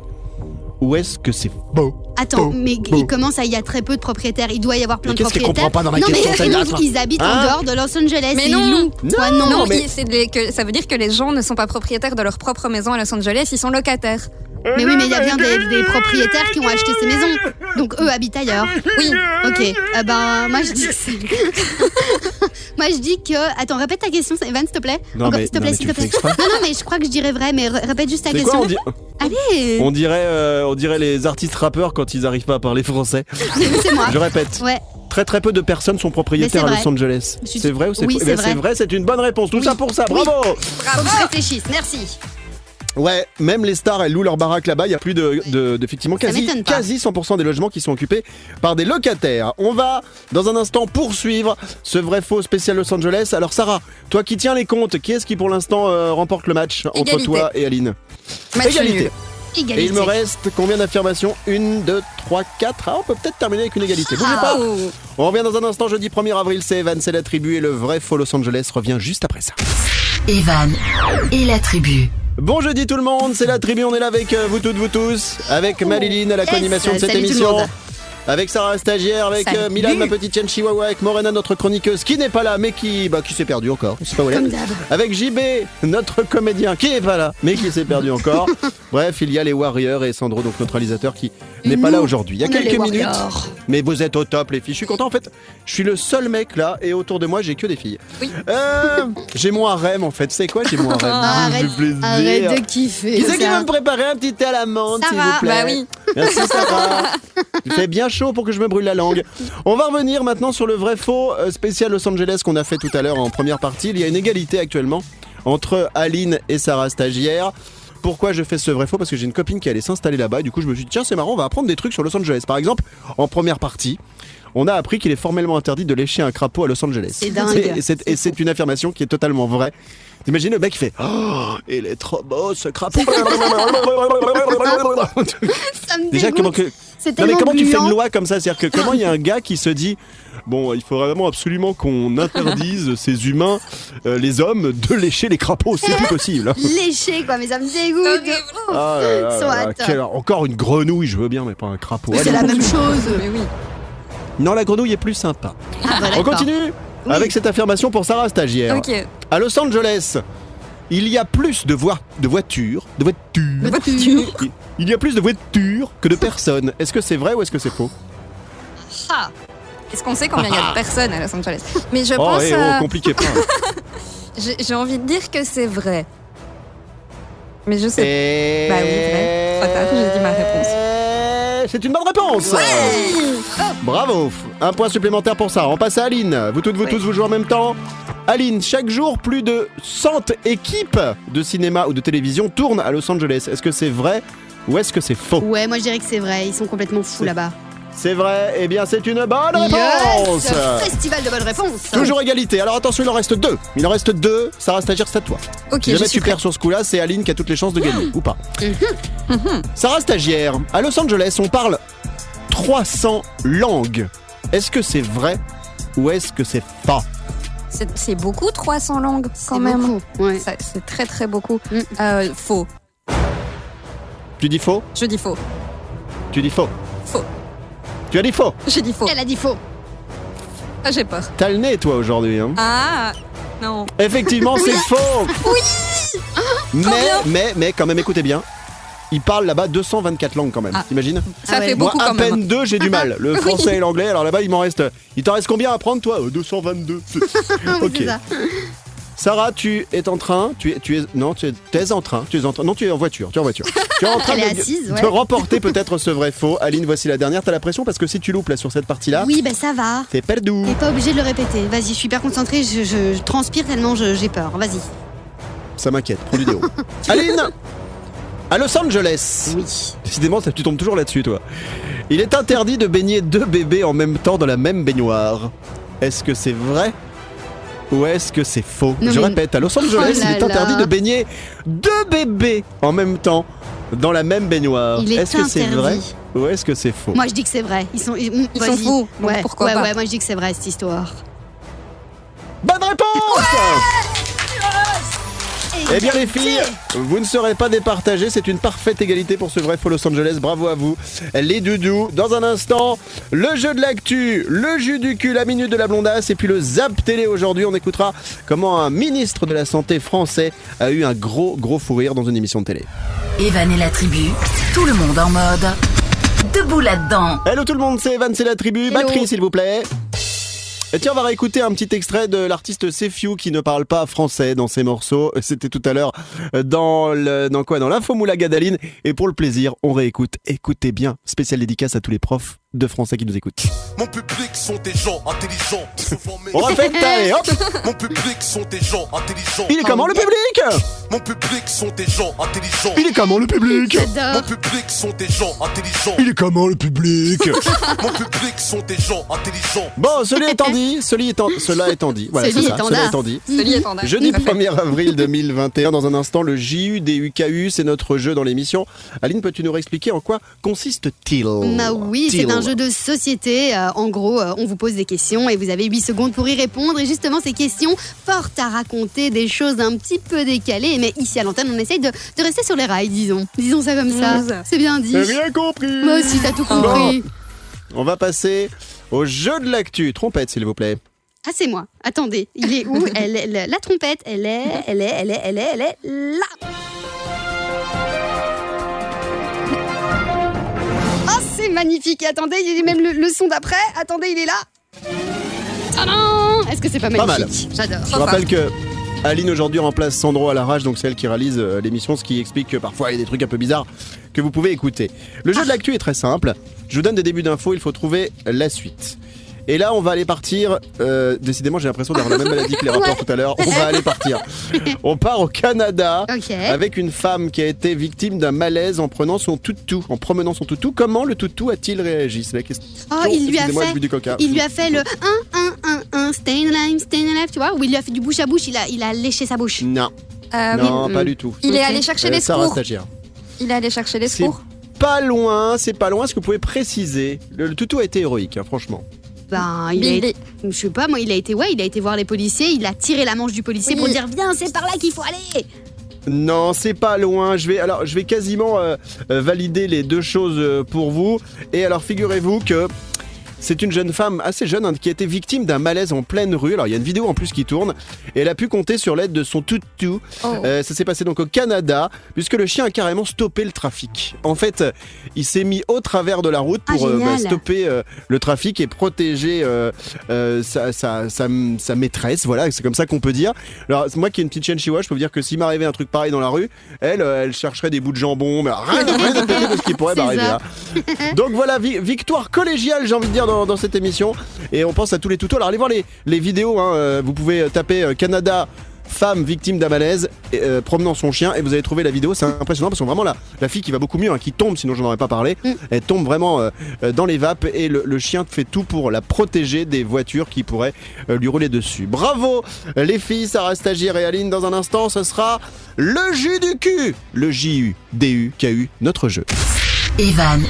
S1: ou est-ce que c'est faux
S2: Attends, mais il commence à y a très peu de propriétaires. Il doit y avoir plein
S1: Mais
S2: de
S1: qu'est-ce
S2: propriétaires.
S1: comprend pas dans ma
S2: non,
S1: question,
S2: mais ils, ils habitent
S1: Hein
S2: en dehors de Los Angeles.
S3: Mais
S2: et
S3: non.
S2: ils louent.
S1: Non,
S2: Toi, non.
S3: Non,
S1: mais-
S3: il- c'est des- que, ça veut dire que les gens ne sont pas propriétaires de leur propre maison à Los Angeles, ils sont locataires.
S2: Mais oui, mais il y a bien des, des propriétaires qui ont acheté ces maisons. Donc eux habitent ailleurs.
S3: Oui.
S2: Ok. Eh ben, moi je dis que moi je dis que. Attends, répète ta question, Evan, s'il te plaît.
S1: Non,
S2: Encore,
S1: mais-
S2: s'il te
S1: non,
S2: plaît,
S1: mais
S2: s'il te plaît. Non, non, mais je crois que je dirais vrai, mais ré- répète juste ta
S1: C'est
S2: question.
S1: quoi on, dit-
S2: Allez
S1: on dirait, euh, on dirait les artistes rappeurs quand ils arrivent pas à parler français.
S2: C'est moi.
S1: Je répète.
S2: Ouais.
S1: Très très peu de personnes sont propriétaires à Los Angeles.
S2: Suis-
S1: C'est vrai ou c'est
S2: Oui,
S1: faux? Eh
S2: c'est vrai.
S1: C'est vrai, c'est une bonne réponse. Tout
S2: Oui.
S1: ça pour ça,
S2: Oui.
S1: bravo
S2: Faut que je réfléchisse, merci.
S1: Ouais, même les stars, elles louent leur baraque là-bas. Il y a plus de, de- de- effectivement,
S2: Ça
S1: quasi,
S2: m'étonne pas.
S1: quasi 100% des logements qui sont occupés par des locataires. On va, dans un instant, poursuivre ce vrai faux spécial Los Angeles. Alors, Sarah, toi qui tiens les comptes, qui est-ce qui pour l'instant euh, remporte le match entre
S3: Égalité.
S1: toi et Aline
S3: Match
S1: Égalité.
S3: nul.
S2: Égalité.
S1: Et il me reste combien d'affirmations Une, deux, trois, quatre. Ah, on peut peut-être terminer avec une égalité. Bougez pas.
S3: Oh.
S1: On revient dans un instant, jeudi 1er avril, c'est Evan, c'est la tribu et le vrai faux Los Angeles revient juste après ça.
S4: Evan et la tribu.
S1: Bon jeudi tout le monde, c'est la tribu, on est là avec euh, vous toutes, vous tous, avec Marilyn à la co-animation de cette émission. Avec Sarah stagiaire, avec euh. Milan, ma petite chienne chihuahua, avec Morena, notre chroniqueuse, qui n'est pas là, mais qui, bah, qui s'est perdu encore. Je sais pas où elle est.
S2: Comme d'hab.
S1: Avec JB, notre comédien, qui n'est pas là, mais qui s'est perdu encore. Bref, il y a les Warriors et Sandro, donc notre réalisateur, qui n'est pas là aujourd'hui. Il y a quelques minutes, mais vous êtes au top, les filles. Je suis content. En fait, je suis le seul mec là, et autour de moi, j'ai que des filles.
S3: Oui.
S1: Euh, j'ai mon harem, en fait. Tu sais quoi J'ai mon harem?
S2: Ah, arrête,
S1: fait plaisir.
S2: arrête de kiffer.
S1: Qui c'est qui veut me préparer un petit thé à la menthe, s'il vous plaît?
S3: Bah oui.
S1: Merci Sarah. Il fait bien chaud pour que je me brûle la langue. On va revenir maintenant sur le vrai faux euh, spécial Los Angeles qu'on a fait tout à l'heure en première partie. Il y a une égalité actuellement entre Aline et Sarah stagiaire. Pourquoi je fais ce vrai faux? Parce que j'ai une copine qui allait s'installer là-bas. Du coup, je me suis dit, tiens, c'est marrant, on va apprendre des trucs sur Los Angeles. Par exemple, en première partie, on a appris qu'il est formellement interdit de lécher un crapaud à Los Angeles.
S2: C'est dingue.
S1: Et c'est- Et c'est une affirmation qui est totalement vraie. T'imagines le mec qui fait Oh, il est trop beau ce crapaud.
S2: Ça me
S1: Déjà,
S2: dégoûte.
S1: comment que.
S2: C'est
S1: Non mais comment tu fais une loi comme ça? C'est-à-dire que comment il y a un gars qui se dit bon il faut vraiment absolument qu'on interdise ces humains, euh, les hommes, de lécher les crapauds, c'est plus possible.
S2: Léché quoi, mais ça me dégoûte.
S1: Ah là là là
S2: Soit.
S1: encore une grenouille, je veux bien, mais pas un crapaud. Allez,
S2: c'est la même chose.
S3: Mais oui.
S1: Non, la grenouille est plus sympa.
S2: Ah, bah,
S1: On
S2: d'accord.
S1: continue
S2: Oui.
S1: avec cette affirmation pour Sarah Stagiaire.
S3: Ok.
S1: À Los Angeles, il y a plus de, voi- de voitures, de voitures.
S3: Voiture.
S1: Il- Il y a plus de voitures que de personnes. Est-ce que c'est vrai ou est-ce que c'est faux?
S3: Ah. Est-ce qu'on sait combien il y a de personnes à Los Angeles? Mais je
S1: Oh,
S3: pense.
S1: eh, oh,
S3: euh,
S1: compliqué pas.
S3: j'ai envie de dire que c'est vrai. Mais je sais.
S1: Et...
S3: Bah oui, vrai. Trop tard, j'ai dit ma réponse.
S1: C'est une bonne réponse. Bravo. Un point supplémentaire pour ça. On passe à Aline. Vous toutes, vous
S3: Oui.
S1: tous, vous jouez en même temps. Aline, chaque jour, plus de 100 équipes de cinéma ou de télévision tournent à Los Angeles. Est-ce que c'est vrai ou est-ce que c'est faux?
S2: Ouais, moi je dirais que c'est vrai, ils sont complètement fous là-bas.
S1: C'est vrai. Eh bien, c'est une bonne réponse.
S2: Yes Festival de bonnes réponses
S1: Toujours égalité. Alors attention, il en reste deux. Il en reste deux. Sarah Stagiaire, c'est à toi.
S3: Ok,
S1: Si
S3: je
S1: jamais
S3: suis
S1: tu perds sur ce coup-là, c'est Aline qui a toutes les chances de gagner, ou pas. Sarah Stagiaire, à Los Angeles, on parle 300 langues. Est-ce que c'est vrai ou est-ce que c'est pas?
S3: C'est c'est beaucoup 300 langues quand
S2: C'est
S3: même.
S2: beaucoup, ouais.
S3: Ça- C'est très très beaucoup.
S2: Mm.
S3: Euh, faux.
S1: Tu dis faux?
S3: Je dis faux.
S1: Tu dis faux
S3: Faux.
S1: Tu as dit faux?
S3: J'ai dit faux.
S2: Elle a dit faux.
S3: Ah, j'ai peur.
S1: T'as le nez, toi, aujourd'hui. Hein
S3: Ah non.
S1: Effectivement, c'est faux
S3: Oui
S1: mais, mais, mais, quand même, écoutez bien. Ils parlent là-bas 224 langues quand même.
S3: Ah.
S1: T'imagines?
S3: Ça
S2: Ah ouais.
S3: fait
S1: Moi,
S3: beaucoup
S1: à
S3: quand
S1: peine
S3: même.
S1: deux, j'ai du mal. Le français et l'anglais. Alors là-bas, il m'en reste. Il t'en reste combien à prendre, toi? Euh, 222. ok.
S2: C'est ça.
S1: Sarah, tu es en train, tu es, tu es, non, tu es, en train, tu es en train, non, tu es en voiture, tu es en voiture. Tu es en train de,
S2: assise,
S1: de remporter peut-être ce vrai faux. Aline, voici la dernière. T'as la pression parce que si tu loupes là sur cette partie-là,
S2: Oui, ben ça va.
S1: t'es perdu.
S2: T'es pas obligé de le répéter. Vas-y, je suis hyper concentrée, je, je- je transpire tellement je- j'ai peur. Vas-y.
S1: Ça m'inquiète. Prends du déo. Aline, à Los Angeles.
S2: Oui.
S1: Décidément, ça- tu tombes toujours là-dessus, toi. Il est interdit de baigner deux bébés en même temps dans la même baignoire. Est-ce que c'est vrai ou est-ce que c'est faux?
S2: Non,
S1: Je
S2: mais-
S1: répète, à Los Angeles,
S2: Oh là
S1: il est interdit
S2: là.
S1: de baigner deux bébés en même temps dans la même baignoire.
S2: Est
S1: Est-ce que c'est vrai ou est-ce que c'est faux?
S2: Moi je dis que c'est vrai. Ils sont, ils,
S3: Ils sont fous,
S2: Ouais,
S3: pourquoi
S2: ouais,
S3: pas?
S2: ouais, moi je dis que c'est vrai cette histoire.
S1: Bonne réponse Eh bien les filles, vous ne serez pas départagées, c'est une parfaite égalité pour ce vrai faux Los Angeles, bravo à vous. Les doudous, dans un instant, le jeu de l'actu, le jus du cul, la minute de la blondasse et puis le zap télé aujourd'hui, on écoutera comment un ministre de la Santé français a eu un gros gros fou rire dans une émission de télé.
S4: Evan et la tribu, tout le monde en mode. Debout là-dedans.
S1: Hello tout le monde, c'est Evan, c'est la tribu,
S2: Hello.
S1: batterie s'il vous plaît. Et tiens, on va réécouter un petit extrait de l'artiste Sefiu qui ne parle pas français dans ses morceaux. C'était tout à l'heure dans le, dans quoi, dans l'info Moula Gadaline. Et pour le plaisir, on réécoute. Écoutez bien. Spéciale dédicace à tous les profs de français qui nous écoutent.
S10: Mon public sont des gens intelligents.
S1: On répète, allez, hop.
S10: Mon public sont des gens intelligents.
S1: Il est comment le public?
S10: Mon public sont des gens intelligents.
S1: Il est comment le public?
S10: Mon public sont des gens intelligents.
S1: Il est comment le public?
S10: Mon public sont des gens intelligents.
S1: Bon, cela étant dit, cela étant, cela étant dit, voilà, c'est ça,
S2: étant
S1: cela étant dit. Jeudi
S3: Tout à fait.
S1: 1er avril 2021, dans un instant, le JU des UKU, c'est notre jeu dans l'émission. Aline, peux-tu nous réexpliquer en quoi consiste-t-il?
S2: Bah oui, c'est
S1: Til.
S2: Un jeu de société. Euh, en gros, euh, on vous pose des questions et vous avez 8 secondes pour y répondre. Et justement, ces questions portent à raconter des choses un petit peu décalées. Mais ici à l'antenne, on essaye de, de rester sur les rails, disons. Disons ça comme ça.
S3: Mmh.
S2: C'est bien dit.
S1: J'ai rien compris
S2: Moi aussi, t'as tout compris.
S1: On va passer au jeu de l'actu. Trompette, s'il vous plaît.
S2: Ah, c'est moi. Attendez, il est où? Elle est, la, la trompette, elle est, elle est, elle est, elle est, elle est là. C'est magnifique. Et attendez, il y a même le, le son d'après. Attendez, il est là. Tadam Est-ce que c'est pas
S1: Pas mal.
S2: magnifique J'adore.
S1: Je rappelle que Aline aujourd'hui remplace Sandro à la rage, donc c'est elle qui réalise euh, l'émission, ce qui explique que parfois il y a des trucs un peu bizarres que vous pouvez écouter. Le jeu de l'actu est très simple. Je vous donne des débuts d'infos, il faut trouver la suite. Et là, on va aller partir. euh, décidément, j'ai l'impression d'avoir la même maladie que les rappeurs tout à l'heure. On va aller partir. On part au Canada avec une femme qui a été victime d'un malaise en prenant son toutou. En promenant son toutou, comment le toutou a-t-il réagi C'est la question.
S2: Oh, il lui a
S1: Excusez-moi,
S2: fait,
S1: du coca.
S2: il lui a fait le 1 1 1 1 stay alive, stay alive, tu vois, où il lui a fait du bouche à bouche, il a, il a léché sa bouche.
S1: Non,
S3: Euh,
S1: non,
S2: oui.
S1: pas du tout.
S3: Il est allé chercher
S1: Euh,
S3: les
S1: Sarah
S3: secours.
S1: stagiaire.
S3: Il est allé chercher les
S1: C'est
S3: secours.
S1: pas loin, c'est pas loin. Est-ce que vous pouvez préciser le, le toutou a été héroïque, hein, franchement.
S2: Ben, il a
S3: Billy.
S2: été, je sais pas, moi, il a été, ouais, il a été voir les policiers, il a tiré la manche du policier
S3: Oui.
S2: pour dire viens, c'est par là qu'il faut aller.
S1: Non, c'est pas loin. Je vais alors, je vais quasiment euh, euh, valider les deux choses euh, pour vous. Et alors, figurez-vous que c'est une jeune femme assez jeune hein, qui a été victime d'un malaise en pleine rue. Alors, il y a une vidéo en plus qui tourne. Et elle a pu compter sur l'aide de son toutou.
S3: Oh.
S1: Euh, ça s'est passé donc au Canada, puisque le chien a carrément stoppé le trafic. En fait, euh, il s'est mis au travers de la route
S2: Ah,
S1: pour euh,
S2: génial.
S1: stopper euh, le trafic et protéger sa, sa- sa- sa maîtresse. Voilà, c'est comme ça qu'on peut dire. Alors, moi qui ai une petite chienne chihuahua, je peux vous dire que s'il m'arrivait un truc pareil dans la rue, elle, elle chercherait des bouts de jambon, mais rien, rien de de ce qui pourrait m'arriver. hein. Donc voilà, vi- victoire collégiale, j'ai envie de dire, dans, dans cette émission. Et on pense à tous les tutos. Alors allez voir les, les vidéos, hein, euh, vous pouvez taper euh, Canada. Femme victime d'un malaise, euh, promenant son chien, et vous allez trouver la vidéo. C'est impressionnant parce que vraiment la, la fille qui va beaucoup mieux, hein, qui tombe, sinon je n'en aurais pas parlé,
S2: Mm.
S1: elle tombe vraiment euh, euh, dans les vapes et le, le chien fait tout pour la protéger des voitures qui pourraient euh, lui rouler dessus. Bravo euh, les filles, Sarah Stagiaire et Aline. Dans un instant, ce sera le jus du cul, le J-U, D-U, K-U, notre jeu.
S4: Evan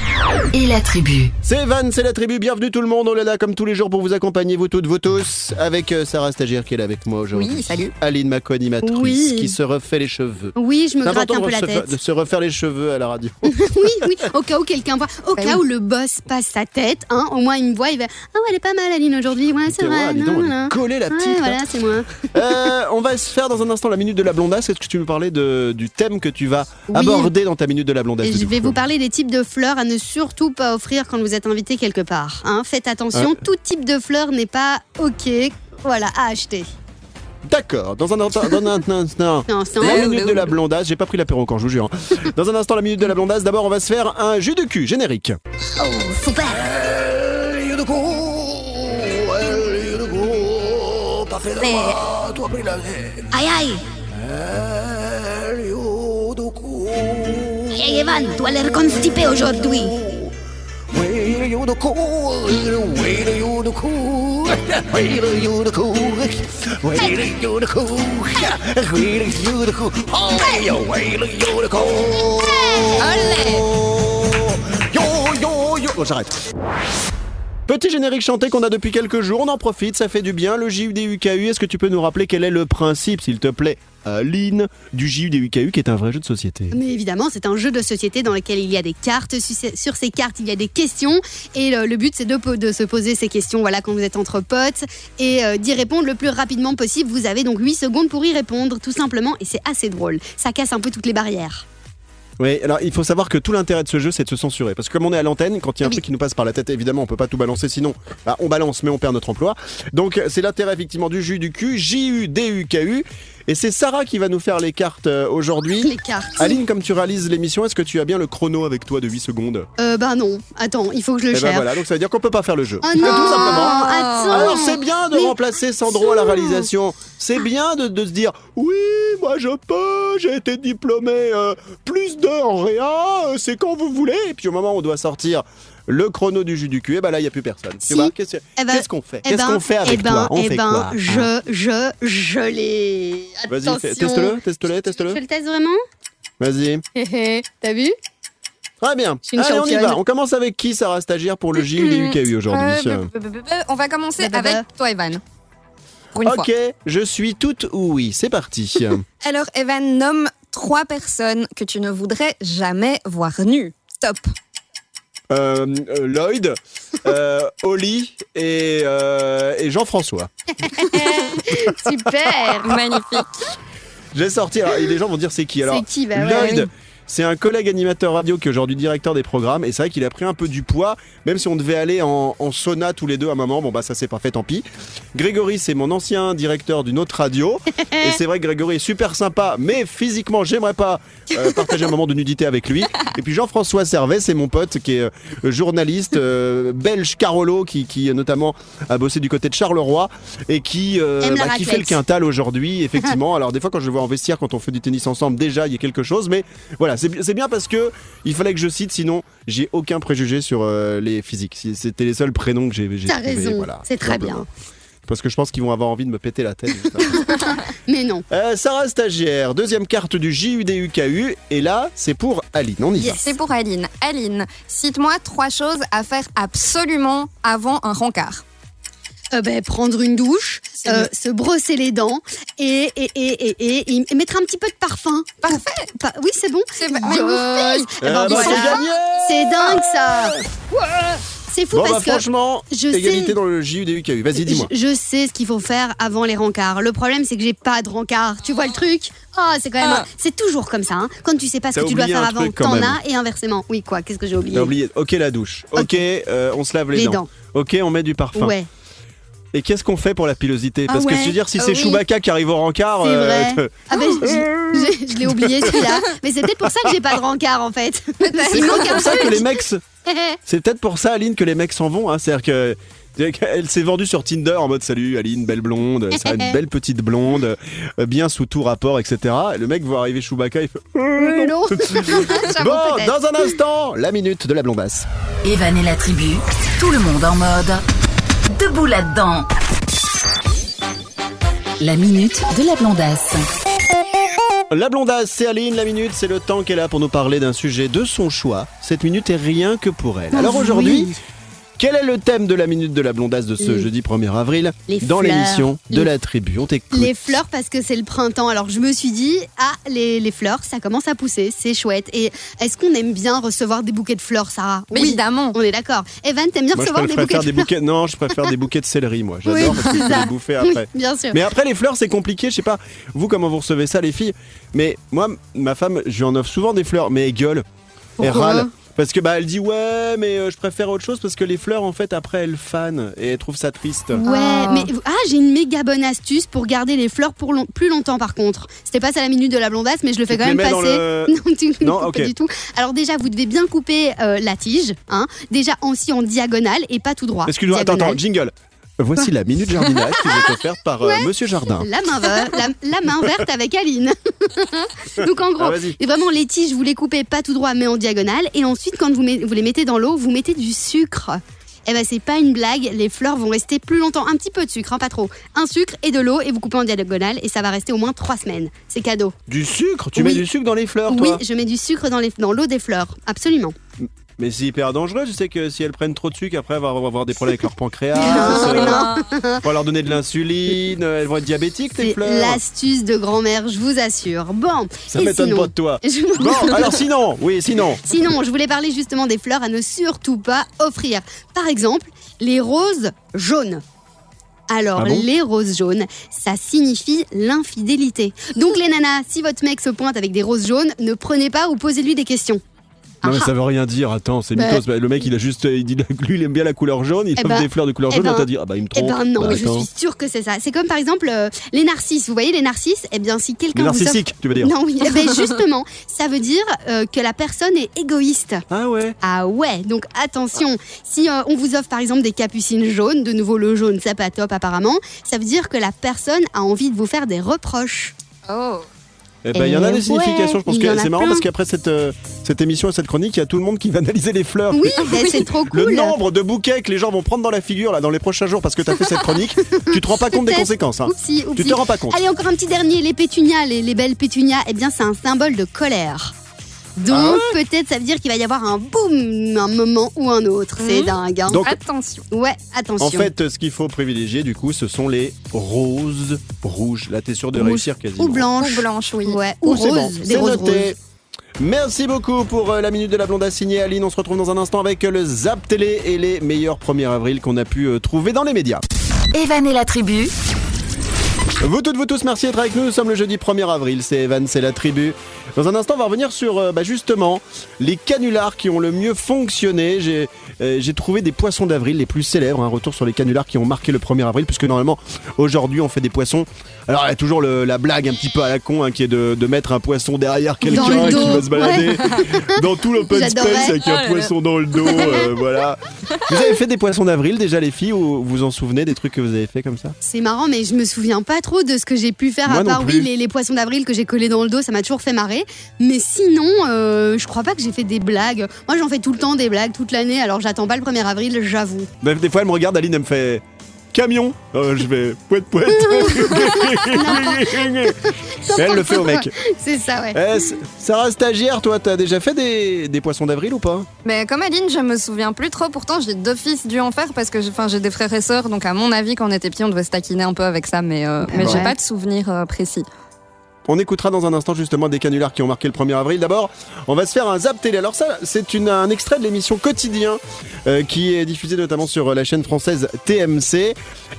S4: et la tribu.
S1: C'est Van, c'est la tribu, bienvenue tout le monde, on est là comme tous les jours pour vous accompagner, vous toutes, vous tous, avec euh, Sarah Stagiaire qui est là avec moi aujourd'hui.
S3: Oui, salut.
S1: Aline, ma co-animatrice,
S2: Oui.
S1: qui se refait les cheveux.
S2: Oui, je me gratte un peu
S1: de,
S2: la tête.
S1: de se refaire les cheveux à la radio.
S2: oui, oui, au cas où quelqu'un voit, au
S3: Bah
S2: cas où le boss passe sa tête, hein, au moins il me voit, il va Ah ouais, elle est pas mal, Aline, aujourd'hui, ouais, c'est vrai.
S1: dis
S2: non,
S1: donc, elle est
S2: voilà.
S1: collée, la petite, là.
S2: voilà, c'est moi.
S1: Euh, on va se faire dans un instant la minute de la blondasse. Est-ce que tu veux parler de, du thème que tu vas
S2: Oui.
S1: aborder dans ta minute de la blondasse
S2: je vais vous parler des types de fleurs à ne surtout pas offrir quand vous êtes invité quelque part. hein. Faites attention,
S1: Ouais.
S2: tout type de fleurs n'est pas ok. Voilà, à acheter.
S1: D'accord, dans un instant. Dans un instant.
S2: Non,
S1: La minute de la blondasse, j'ai pas pris l'apéro quand je vous jure. hein. Dans un instant, la minute de la blondasse, d'abord on va se faire un jus de cul générique.
S2: Oh, super Aïe aïe Aïe et Evan, a l'air constipé aujourd'hui.
S1: The oh, Petit générique chanté qu'on a depuis quelques jours, on en profite, ça fait du bien. Le JUDUKU, est-ce que tu peux nous rappeler quel est le principe, s'il te plaît, Aline, du JUDUKU qui est un vrai jeu de société?
S2: Mais évidemment, c'est un jeu de société dans lequel il y a des cartes. Sur ces- cartes, il y a des questions. Et le, but, c'est de se poser ces questions voilà, quand vous êtes entre potes et euh, d'y répondre le plus rapidement possible. Vous avez donc 8 secondes pour y répondre, tout simplement. Et c'est assez drôle. Ça casse un peu toutes les barrières.
S1: Oui, alors il faut savoir que tout l'intérêt de ce jeu, c'est de se censurer. Parce que comme on est à l'antenne, quand il y a un
S2: Oui.
S1: truc qui nous passe par la tête, évidemment, on peut pas tout balancer, sinon bah, on balance, mais on perd notre emploi. Donc c'est l'intérêt effectivement du jus du cul, J-U-D-U-K-U. Et c'est Sarah qui va nous faire les cartes euh, aujourd'hui.
S2: Les cartes.
S1: Aline, comme tu réalises l'émission, est-ce que tu as bien le chrono avec toi de 8 secondes
S2: Euh, bah non. Attends, il faut que je le
S1: Eh ben
S2: cherche.
S1: voilà, donc ça veut dire qu'on peut pas faire le jeu.
S2: Oh
S1: Tout
S2: non
S1: simplement.
S2: Attends
S1: Alors c'est bien de
S2: Mais-
S1: remplacer Sandro à la réalisation. C'est bien de, de se dire oui, moi je peux, j'ai été diplômé euh, plus de en réa, euh, c'est quand vous voulez. Et puis au moment où on doit sortir le chrono du jus du cul, et ben là il y a plus personne.
S2: Si.
S1: Tu vois Qu'est-ce
S2: Eh ben-
S1: qu'est-ce qu'on fait
S2: Eh
S1: Qu'est-ce
S2: ben,
S1: qu'on fait avec
S2: eh ben,
S1: toi On fait quoi
S2: Je, je, je l'ai.
S1: Vas-y, teste-le, teste-le,
S2: Tu
S1: teste-le.
S2: fais le test vraiment
S1: Vas-y.
S2: T'as vu
S1: Très bien. Allez, on y va. On commence avec qui, Sarah Stagiaire, pour le JUDUKU aujourd'hui
S3: Euh, b- b- b- b- on va commencer avec toi, Evan. Pour une
S1: Ok,
S3: fois.
S1: je suis toute oui. C'est parti.
S3: Alors, Evan, nomme trois personnes que tu ne voudrais jamais voir nues. Stop.
S1: Euh, euh, Lloyd, euh, Oli et, et Jean-François.
S2: Super
S3: Magnifique.
S1: J'ai sorti, alors, et les gens vont dire c'est qui alors
S2: C'est qui Bah ouais,
S1: Lloyd,
S2: oui.
S1: C'est un collègue animateur radio qui est aujourd'hui directeur des programmes et c'est vrai qu'il a pris un peu du poids, même si on devait aller en, en sauna tous les deux à un moment. Bon bah ça s'est pas fait, tant pis. Grégory, c'est mon ancien directeur d'une autre radio et c'est vrai que Grégory est super sympa, mais physiquement j'aimerais pas euh, partager un moment de nudité avec lui. Et puis Jean-François Servet, c'est mon pote qui est euh, journaliste euh, belge Carolo qui, qui notamment a bossé du côté de Charleroi et qui, euh, bah, qui fait le quintal aujourd'hui, effectivement. Alors des fois quand je le vois en vestiaire, quand on fait du tennis ensemble, déjà il y a quelque chose, mais voilà, c'est bien parce que il fallait que je cite, sinon j'ai aucun préjugé sur euh, les physiques. Si- C'était les seuls prénoms que j'ai
S2: T'as raison,
S1: voilà,
S2: c'est très
S1: simplement.
S2: bien.
S1: Parce que je pense qu'ils vont avoir envie de me péter la tête. juste.
S2: Mais non.
S1: Euh, Sarah Stagiaire, deuxième carte du JUDUKU, et là c'est pour Aline. On y va.
S3: C'est pour Aline. Aline, cite-moi trois choses à faire absolument avant un rencard.
S2: Euh, ben, prendre une douche, euh, se brosser les dents et, et, et, et, et- et mettre un petit peu de parfum.
S3: Parfait.
S2: Pa- oui, c'est bon.
S3: C'est
S1: Ah, bah,
S2: dingue ça. C'est fou
S1: Bon bah
S2: parce que
S1: franchement,
S2: je
S1: égalité
S2: sais-
S1: dans le JUDUKU. Vas-y, dis-moi.
S2: je, je sais ce qu'il faut faire avant les rencarts. Le problème, c'est que j'ai pas de rencard. Tu vois le truc? Ah, c'est quand même.
S3: Ah.
S2: C'est toujours comme ça. hein. Quand tu sais pas ce que tu dois faire avant, t'en as et inversement. Oui, quoi? Qu'est-ce que j'ai oublié
S1: T'as oublié? Ok la douche. Ok, euh, on se lave les,
S2: Les
S1: dents.
S2: dents.
S1: Ok, on met du parfum.
S2: Ouais.
S1: Et qu'est-ce qu'on fait pour la pilosité
S2: Ah
S1: Parce que
S2: ouais.
S1: je veux dire, si
S2: Ah
S1: c'est
S2: oui.
S1: Chewbacca qui arrive au rencard,
S2: C'est
S1: euh, te-
S2: Ah ben, je, je- je l'ai oublié celui-là. Mais c'est peut-être pour ça que j'ai pas de rencard en fait.
S1: c'est pour ça que les mecs, c'est peut-être pour ça Aline que les mecs s'en vont. Hein. C'est-à-dire que elle s'est vendue sur Tinder en mode salut Aline, belle blonde, ça une belle petite blonde, euh, bien sous tout rapport, etc. Et le mec voit arriver Chewbacca, il fait.
S2: Euh, non.
S1: Bon, dans un instant, la minute de la blondasse.
S4: Evan et la tribu, tout le monde en mode debout là-dedans. La minute de la blondasse.
S1: La blondasse, c'est Aline, la minute, c'est le temps qu'elle a pour nous parler d'un sujet de son choix. Cette minute est rien que pour elle. Alors
S2: Oui.
S1: Quel est le thème de la minute de la blondasse de ce
S2: Les-
S1: jeudi 1er avril
S2: les
S1: dans
S2: fleurs.
S1: l'émission de la tribu On t'écoute.
S2: Les fleurs parce que c'est le printemps. Alors je me suis dit, ah, les, les fleurs, ça commence à pousser, c'est chouette. Et est-ce qu'on aime bien recevoir des bouquets de fleurs, Sarah?
S3: Mais
S2: Oui,
S3: évidemment.
S2: on est d'accord. Evan, t'aimes bien
S1: Moi, je
S2: recevoir des bouquets de
S1: des
S2: fleurs?
S1: Bouquets. Non, je préfère des bouquets de céleri, moi. J'adore
S2: Oui,
S1: parce que je
S2: c'est
S1: peux
S2: ça.
S1: les bouffer
S2: Oui,
S1: après.
S2: bien sûr.
S1: Mais après, les fleurs, c'est compliqué. Je sais pas, vous, comment vous recevez ça, les filles? Mais moi, ma femme, je lui en offre souvent des fleurs, mais elle gueule. elle
S2: Pourquoi
S1: râle. Parce que bah elle dit ouais mais euh, je préfère autre chose parce que les fleurs en fait après elles fanent et elle trouve ça triste.
S2: Ouais,
S3: Ah.
S2: mais ah, j'ai une méga bonne astuce pour garder les fleurs pour long- plus longtemps par contre. C'était pas ça la minute de la blondasse, mais je le fais
S1: Tu
S2: quand
S1: te
S2: même
S1: dans
S2: passer.
S1: le-
S2: Non, tu-
S1: Non,
S2: pas
S1: ok.
S2: du tout. Alors déjà, vous devez bien couper euh, la tige, hein. Déjà aussi en diagonale et pas tout droit.
S1: Excuse-moi, attends,
S2: Diagonale.
S1: attends, jingle. Voici la minute jardinage qui vous est offerte par euh, Monsieur Jardin.
S2: La main, verte, la, la main verte avec Aline. Donc en gros,
S1: Ah,
S2: vraiment les tiges, vous les coupez pas tout droit mais en diagonale. Et ensuite, quand vous, met- vous les mettez dans l'eau, vous mettez du sucre. Eh ben c'est pas une blague, les fleurs vont rester plus longtemps. Un petit peu de sucre, hein, pas trop. Un sucre et de l'eau et vous coupez en diagonale et ça va rester au moins trois semaines. C'est cadeau.
S1: Du sucre? Tu
S2: Oui.
S1: mets du sucre dans les fleurs,
S2: oui,
S1: toi?
S2: je mets du sucre dans les- dans l'eau des fleurs, absolument.
S1: Mais c'est hyper dangereux. Je sais que si elles prennent trop de sucre, après, elles vont avoir des problèmes avec leur pancréas.
S2: Non.
S1: On va leur donner de l'insuline. Elles vont être diabétiques, tes fleurs.
S2: l'astuce de grand-mère, je vous assure. Bon,
S1: Ça m'étonne pas de toi.
S2: Je
S1: Bon, alors sinon, oui, sinon.
S2: Sinon, je voulais parler justement des fleurs à ne surtout pas offrir. Par exemple, les roses jaunes. Alors,
S1: Ah bon
S2: les roses jaunes, ça signifie l'infidélité. Donc, les nanas, si votre mec se pointe avec des roses jaunes, ne prenez pas ou posez-lui des questions.
S1: Non, mais
S2: Ah.
S1: ça veut rien dire. Attends, c'est
S2: Bah.
S1: mythos. Le mec, il a juste. Il dit lui, il aime bien la couleur jaune. Il
S2: Eh
S1: offre
S2: ben,
S1: des fleurs de couleur
S2: eh
S1: jaune.
S2: ben,
S1: on t'a dit, ah bah, il me
S2: Eh
S1: trompe.
S2: ben non,
S1: Bah,
S2: je suis sûre que c'est ça. C'est comme par exemple euh, les narcisses. Vous voyez les narcisses Eh bien, si quelqu'un
S1: Les
S2: vous offre...
S1: narcissiques, tu veux dire
S2: Non, oui. Eh ben, justement, ça veut dire euh, que la personne est égoïste.
S1: Ah ouais
S2: Ah ouais, donc attention, si euh, on vous offre par exemple des capucines jaunes, de nouveau le jaune, c'est pas top apparemment, ça veut dire que la personne a envie de vous faire des reproches.
S3: Oh.
S1: Eh ben, il y en a des significations. Je pense que c'est marrant parce qu'après cette, euh, cette émission et cette chronique, il y a tout le monde qui va analyser les fleurs.
S2: Oui, ben, c'est trop
S1: Le
S2: cool.
S1: nombre de bouquets que les gens vont prendre dans la figure là dans les prochains jours parce que tu as fait cette chronique, tu te rends pas compte des conséquences. hein.
S2: Oupsie,
S1: Tu
S2: oupsie.
S1: te rends pas compte.
S2: Allez, encore un petit dernier, les pétunias, les, les belles pétunias, eh bien c'est un symbole de colère. Donc
S1: Ah
S2: peut-être ça veut dire qu'il va y avoir un boum un moment ou un autre. C'est
S3: Mhm.
S2: dingue. hein.
S1: Donc,
S3: Attention.
S2: ouais, attention.
S1: en fait, ce qu'il faut privilégier, du coup, ce sont les roses rouges. Là, t'es sûr de
S2: Rouge
S1: réussir quasiment.
S2: ou blanche.
S3: Ou blanche, oui.
S2: Ouais, ou
S1: Oh, c'est
S2: rose,
S1: bon,
S2: des roses roses.
S1: Merci beaucoup pour euh, la minute de la blonde signée Aline. On se retrouve dans un instant avec euh, le Zap Télé et les meilleurs 1er avril qu'on a pu euh, trouver dans les médias.
S4: Evan et la tribu,
S1: Vous toutes, vous tous, merci d'être avec nous. Nous sommes le jeudi 1er avril. C'est Evan, c'est la tribu. Dans un instant, on va revenir sur euh, bah, justement les canulars qui ont le mieux fonctionné. J'ai euh, trouvé des poissons d'avril les plus célèbres. Un retour sur les canulars qui ont marqué le 1er avril, puisque normalement aujourd'hui on fait des poissons. Alors il y a toujours le- la blague un petit peu à la con hein, qui est de, de mettre un poisson derrière quelqu'un qui va se balader
S2: Ouais.
S1: dans tout l'open space avec
S3: Oh
S1: un
S3: là.
S1: poisson dans le dos. euh, voilà. Vous avez fait des poissons d'avril déjà les filles ou vous vous en souvenez des trucs que vous avez fait comme ça?
S2: C'est marrant, mais je me souviens pas trop de ce que j'ai pu faire
S1: Moi
S2: à part oui les, les poissons d'avril que j'ai collés dans le dos, ça m'a toujours fait marrer. Mais sinon, euh, je crois pas que j'ai fait des blagues. Moi, j'en fais tout le temps des blagues toute l'année, alors j'attends pas le 1er avril, j'avoue.
S1: Bah, Des fois, elle me regarde, Aline, elle me fait camion. Euh, je vais poète poète. elle le fait au mec.
S2: C'est ça, ouais.
S1: Eh, S- Sarah stagiaire, toi, t'as déjà fait des, des poissons d'avril ou pas?
S3: Mais comme Aline, je me souviens plus trop. Pourtant, j'ai d'office dû en faire parce que j'ai enfin, j'ai des frères et sœurs. Donc, à mon avis, quand on était petit, on devait se taquiner un peu avec ça. Mais, euh, mais j'ai pas de souvenir euh, précis.
S1: On écoutera dans un instant justement des canulars qui ont marqué le 1er avril. D'abord, on va se faire un zap télé. Alors ça, c'est un extrait de l'émission Quotidien euh, qui est diffusée notamment sur euh, la chaîne française TMC.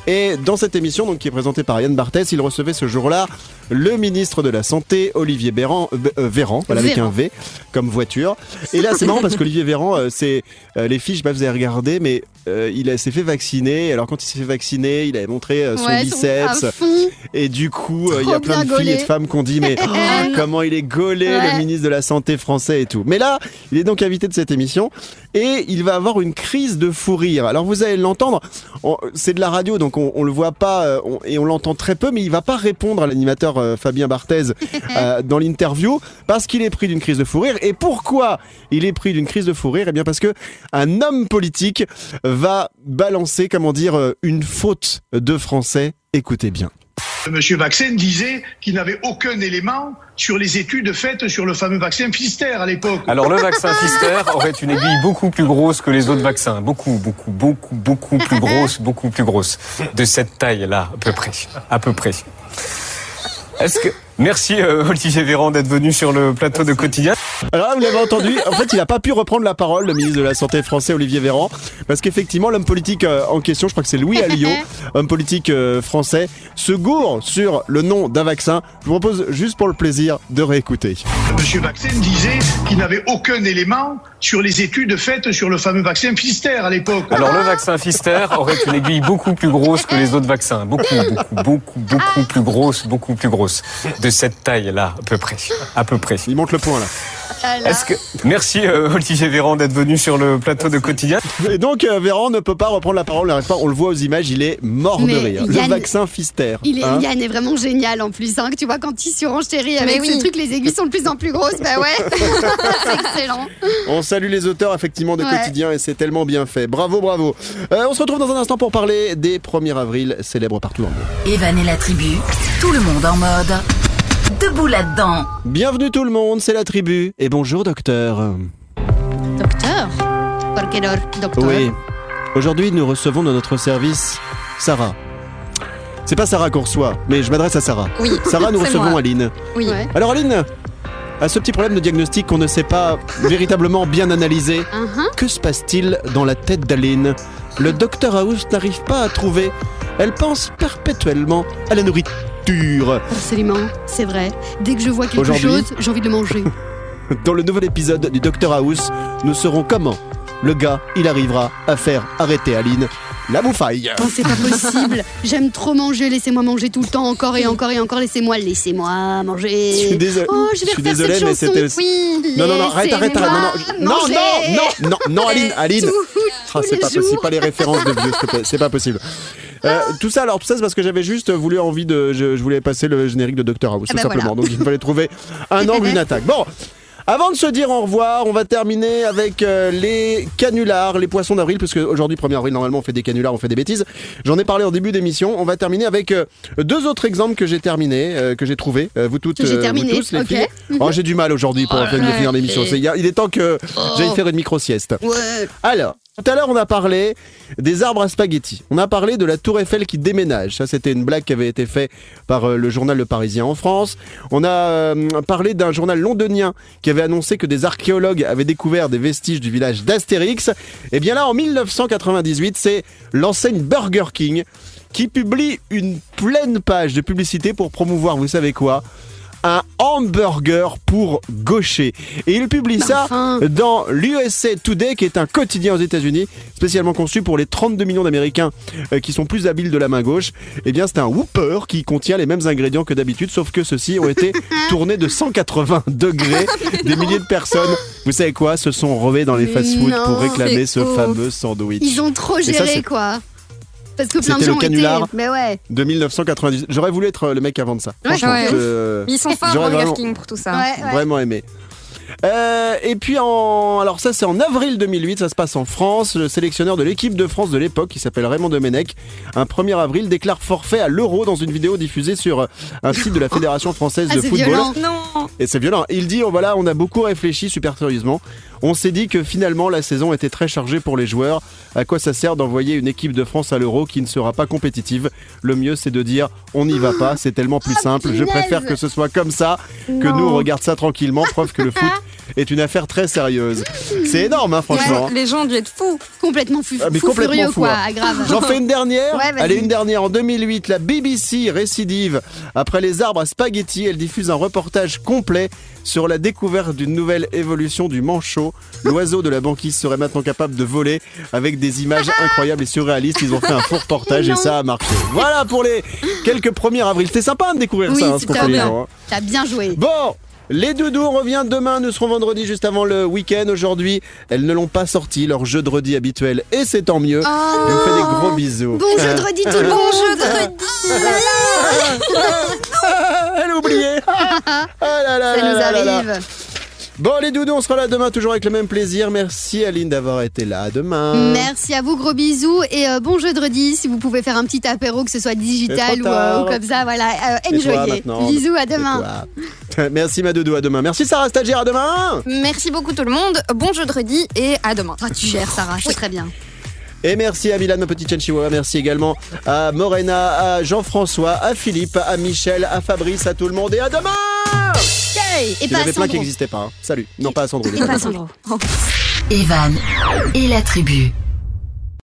S1: Et dans cette émission, donc qui est présentée par Yann Barthès, il recevait ce jour-là le ministre de la Santé, Olivier Véran, euh, Véran, voilà, avec un V comme voiture. Et là, c'est marrant parce qu'Olivier Véran, euh, c'est les filles, je sais pas si vous avez regardé, mais il s'est fait vacciner. Alors quand il s'est fait vacciner, il avait montré son
S2: Ouais,
S1: biceps. Et du coup, il y a plein de filles et de femmes qui ont dit mais oh, comment il est gaulé
S2: Ouais.
S1: le ministre de la santé français et tout. Mais là, il est donc invité de cette émission et il va avoir une crise de fou rire. Alors vous allez l'entendre, c'est de la radio donc on, on le voit pas euh, on- et on l'entend très peu, mais il va pas répondre à l'animateur euh, Fabien Barthez euh, dans l'interview parce qu'il est pris d'une crise de fou rire. Et pourquoi il est pris d'une crise de fou rire? Eh bien parce que un homme politique va balancer comment dire une faute de français. Écoutez bien.
S11: Monsieur Vaccin disait qu'il n'avait aucun élément sur les études faites sur le fameux vaccin Pfister à l'époque.
S12: Alors le vaccin Pfister aurait une aiguille beaucoup plus grosse que les autres vaccins. Beaucoup, beaucoup, beaucoup, beaucoup plus grosse, beaucoup plus grosse. De cette taille-là, à peu près. À peu près. Est-ce que... Merci euh, Olivier Véran d'être venu sur le plateau de quotidien.
S1: Alors là, vous l'avez entendu, en fait, il n'a pas pu reprendre la parole, le ministre de la Santé français, Olivier Véran, parce qu'effectivement, l'homme politique euh, en question, je crois que c'est Louis Alliot, homme politique euh, français, se gourre sur le nom d'un vaccin. Je vous propose juste pour le plaisir de réécouter.
S11: Monsieur Vaccin disait qu'il n'avait aucun élément sur les études faites sur le fameux vaccin Pfister à l'époque.
S12: Alors le vaccin Pfister aurait une aiguille beaucoup plus grosse que les autres vaccins. Beaucoup, beaucoup, beaucoup, beaucoup plus grosse, beaucoup plus grosse. De cette taille-là, à peu près. À peu près.
S1: Il monte le point là.
S12: Est-ce que... Merci euh, Olivier Véran d'être venu sur le plateau de quotidien.
S1: Et donc, euh, Véran ne peut pas reprendre la parole, pas, on le voit aux images, il est mort de
S2: Mais
S1: rire.
S2: Yann-
S1: Le vaccin Pfister.
S2: Il est,
S1: hein.
S2: Yann est vraiment génial en plus, hein, que tu vois quand il surenchérit avec
S3: Mais
S2: ce
S3: oui.
S2: truc, les aiguilles sont de plus en plus grosses, bah ouais, c'est excellent.
S1: On salue les auteurs effectivement de
S2: Ouais.
S1: quotidien et c'est tellement bien fait. Bravo, bravo. Euh, on se retrouve dans un instant pour parler des 1er avril célèbres partout le monde.
S4: Evan et la tribu, tout le monde en mode debout là-dedans.
S1: Bienvenue tout le monde, c'est la tribu et bonjour docteur.
S2: Docteur?
S1: Oui. Aujourd'hui, nous recevons dans notre service Sarah. C'est pas Sarah qu'on reçoit, mais je m'adresse à Sarah.
S3: Oui,
S1: Sarah, nous recevons
S3: moi.
S1: Aline.
S3: Oui.
S2: Ouais.
S1: Alors Aline, à ce petit problème de diagnostic qu'on ne sait pas véritablement bien analyser,
S2: Uh-huh.
S1: que se passe-t-il dans la tête d'Aline? Le docteur House n'arrive pas à trouver. Elle pense perpétuellement à la nourriture.
S2: Absolument, c'est vrai. Dès que je vois quelque chose, j'ai envie de le manger.
S1: Dans le nouvel épisode du Docteur House, nous saurons comment le gars, il arrivera à faire arrêter Aline la bouffaille.
S2: Oh, c'est pas possible. J'aime trop manger. Laissez-moi manger tout le temps, encore et encore et encore. Laissez-moi, laissez-moi manger.
S1: Je suis désolé.
S2: Oh, je vais
S1: Je suis
S2: refaire
S1: désolé,
S2: cette
S1: mais c'était-
S2: Oui.
S1: Non, non, non, arrête, arrête, arrête. Non, non, non, non, non, Aline, Aline. Ah, c'est pas possible, pas les références de vieux, s'il te plaît, c'est pas possible. Euh, tout ça, alors tout ça, c'est parce que j'avais juste voulu envie de, je, je voulais passer le générique de Doctor House,
S2: Ah
S1: tout
S2: bah
S1: simplement.
S2: voilà.
S1: Donc il fallait trouver un angle, une attaque. Bon. Avant de se dire au revoir, on va terminer avec euh, les canulars, les poissons d'avril, puisque aujourd'hui, 1er avril, normalement, on fait des canulars, on fait des bêtises. J'en ai parlé en début d'émission. On va terminer avec euh, deux autres exemples que j'ai terminés, euh, que j'ai trouvés. Euh, vous toutes,
S2: j'ai
S1: euh, vous
S2: terminé,
S1: tous, les
S2: ok.
S1: filles. Oh, j'ai du mal aujourd'hui pour
S2: Oh,
S1: finir l'émission. Il Il est temps que j'aille faire une micro-sieste.
S2: Ouais.
S1: Alors, tout à l'heure, on a parlé des arbres à spaghettis. On a parlé de la Tour Eiffel qui déménage. Ça, c'était une blague qui avait été faite par euh, le journal Le Parisien en France. On a euh, parlé d'un journal londonien qui avait annoncé que des archéologues avaient découvert des vestiges du village d'Astérix. Et bien là, en 1998, c'est l'enseigne Burger King qui publie une pleine page de publicité pour promouvoir, vous savez quoi un hamburger pour gaucher. Et il publie ça dans l'USA Today, qui est un quotidien aux États-Unis, spécialement conçu pour les 32 millions d'Américains euh, qui sont plus habiles de la main gauche. Eh bien, c'est un Whopper qui contient les mêmes ingrédients que d'habitude, sauf que ceux-ci ont été tournés de 180 degrés. Des milliers de personnes, vous savez quoi, se sont revées dans les fast-foods pour réclamer ce
S2: ouf.
S1: fameux sandwich.
S2: Ils ont trop
S1: ça,
S2: géré,
S1: c'est-
S2: quoi. Parce que plein de
S1: C'était
S2: gens
S1: le canular.
S2: Mais ouais.
S1: de 1998. J'aurais voulu être le mec avant de ça.
S3: Ouais,
S1: Franchement,
S3: ouais.
S1: je-
S3: Ils sont forts,
S1: j'aurais
S3: Burger
S1: vraiment-
S3: King, pour tout ça.
S2: Ouais, ouais.
S1: Vraiment aimé. Euh, et puis en alors ça c'est en avril 2008 ça se passe en France le sélectionneur de l'équipe de France de l'époque qui s'appelle Raymond Domenech un 1er avril déclare forfait à l'euro dans une vidéo diffusée sur euh, un site de la Fédération française
S2: Ah,
S1: de football
S2: violent.
S3: Non.
S1: et c'est violent. Il dit, oh, voilà, on a beaucoup réfléchi super sérieusement. On s'est dit que finalement la saison était très chargée pour les joueurs. À quoi ça sert d'envoyer une équipe de France à l'Euro qui ne sera pas compétitive? Le mieux c'est de dire on n'y va pas, c'est tellement plus simple. Je préfère que ce soit comme ça, que
S2: Non.
S1: nous on regarde ça tranquillement, preuve que le foot est une affaire très sérieuse. C'est énorme hein, franchement.
S3: Les gens ont dû être fous.
S2: Complètement fou,
S1: Ah, mais
S2: fou
S1: complètement
S2: furieux,
S1: fou,
S2: quoi.
S1: hein.
S2: Ah, grave.
S1: J'en fais une dernière.
S2: Ouais.
S1: Allez, une dernière. En 2008, la BBC récidive. Après les arbres à spaghetti, elle diffuse un reportage complet sur la découverte d'une nouvelle évolution du manchot. L'oiseau de la banquise serait maintenant capable de voler avec des images incroyables et surréalistes. Ils ont fait un faux reportage et ça a marché. Voilà pour les quelques 1er avril. C'était sympa de découvrir
S2: Oui,
S1: ça, hein, ce fait
S2: bien.
S1: gens, hein.
S2: T'as bien joué.
S1: Bon, les doudous, on revient demain. Nous serons vendredi juste avant le week-end. Aujourd'hui, elles ne l'ont pas sorti, leur jeu de redis habituel. Et c'est tant mieux.
S2: Oh.
S1: Je vous fais des gros bisous.
S2: Bon jeu de redis tout le monde.
S3: Bon jeu de
S1: Elle a oublié. Ah là là
S2: Ça
S1: là
S2: nous arrive.
S1: Bon, les doudous, on sera là demain, toujours avec le même plaisir. Merci Aline d'avoir été là. À demain.
S2: Merci à vous, gros bisous et euh, bon jeu de redis. Si vous pouvez faire un petit apéro, que ce soit digital ou, euh, ou comme ça, voilà. Euh, enjoyez. Bisous, à demain.
S1: Merci ma doudou, à demain. Merci Sarah Stagiaire, à demain.
S3: Merci beaucoup tout le monde. Bon jeu de redis et à demain.
S2: Ah, tu gères, Sarah, c'est très bien.
S1: Et merci à Milan, ma petite chaîne Chihuahua. Merci également à Morena, à Jean-François, à Philippe, à Michel, à Fabrice, à tout le monde. Et à demain
S2: Yay Et
S1: Il y avait plein qui n'existaient pas. hein. Salut. Non, pas à Sandro.
S2: Et pas à Sandro.
S4: Evan et la tribu.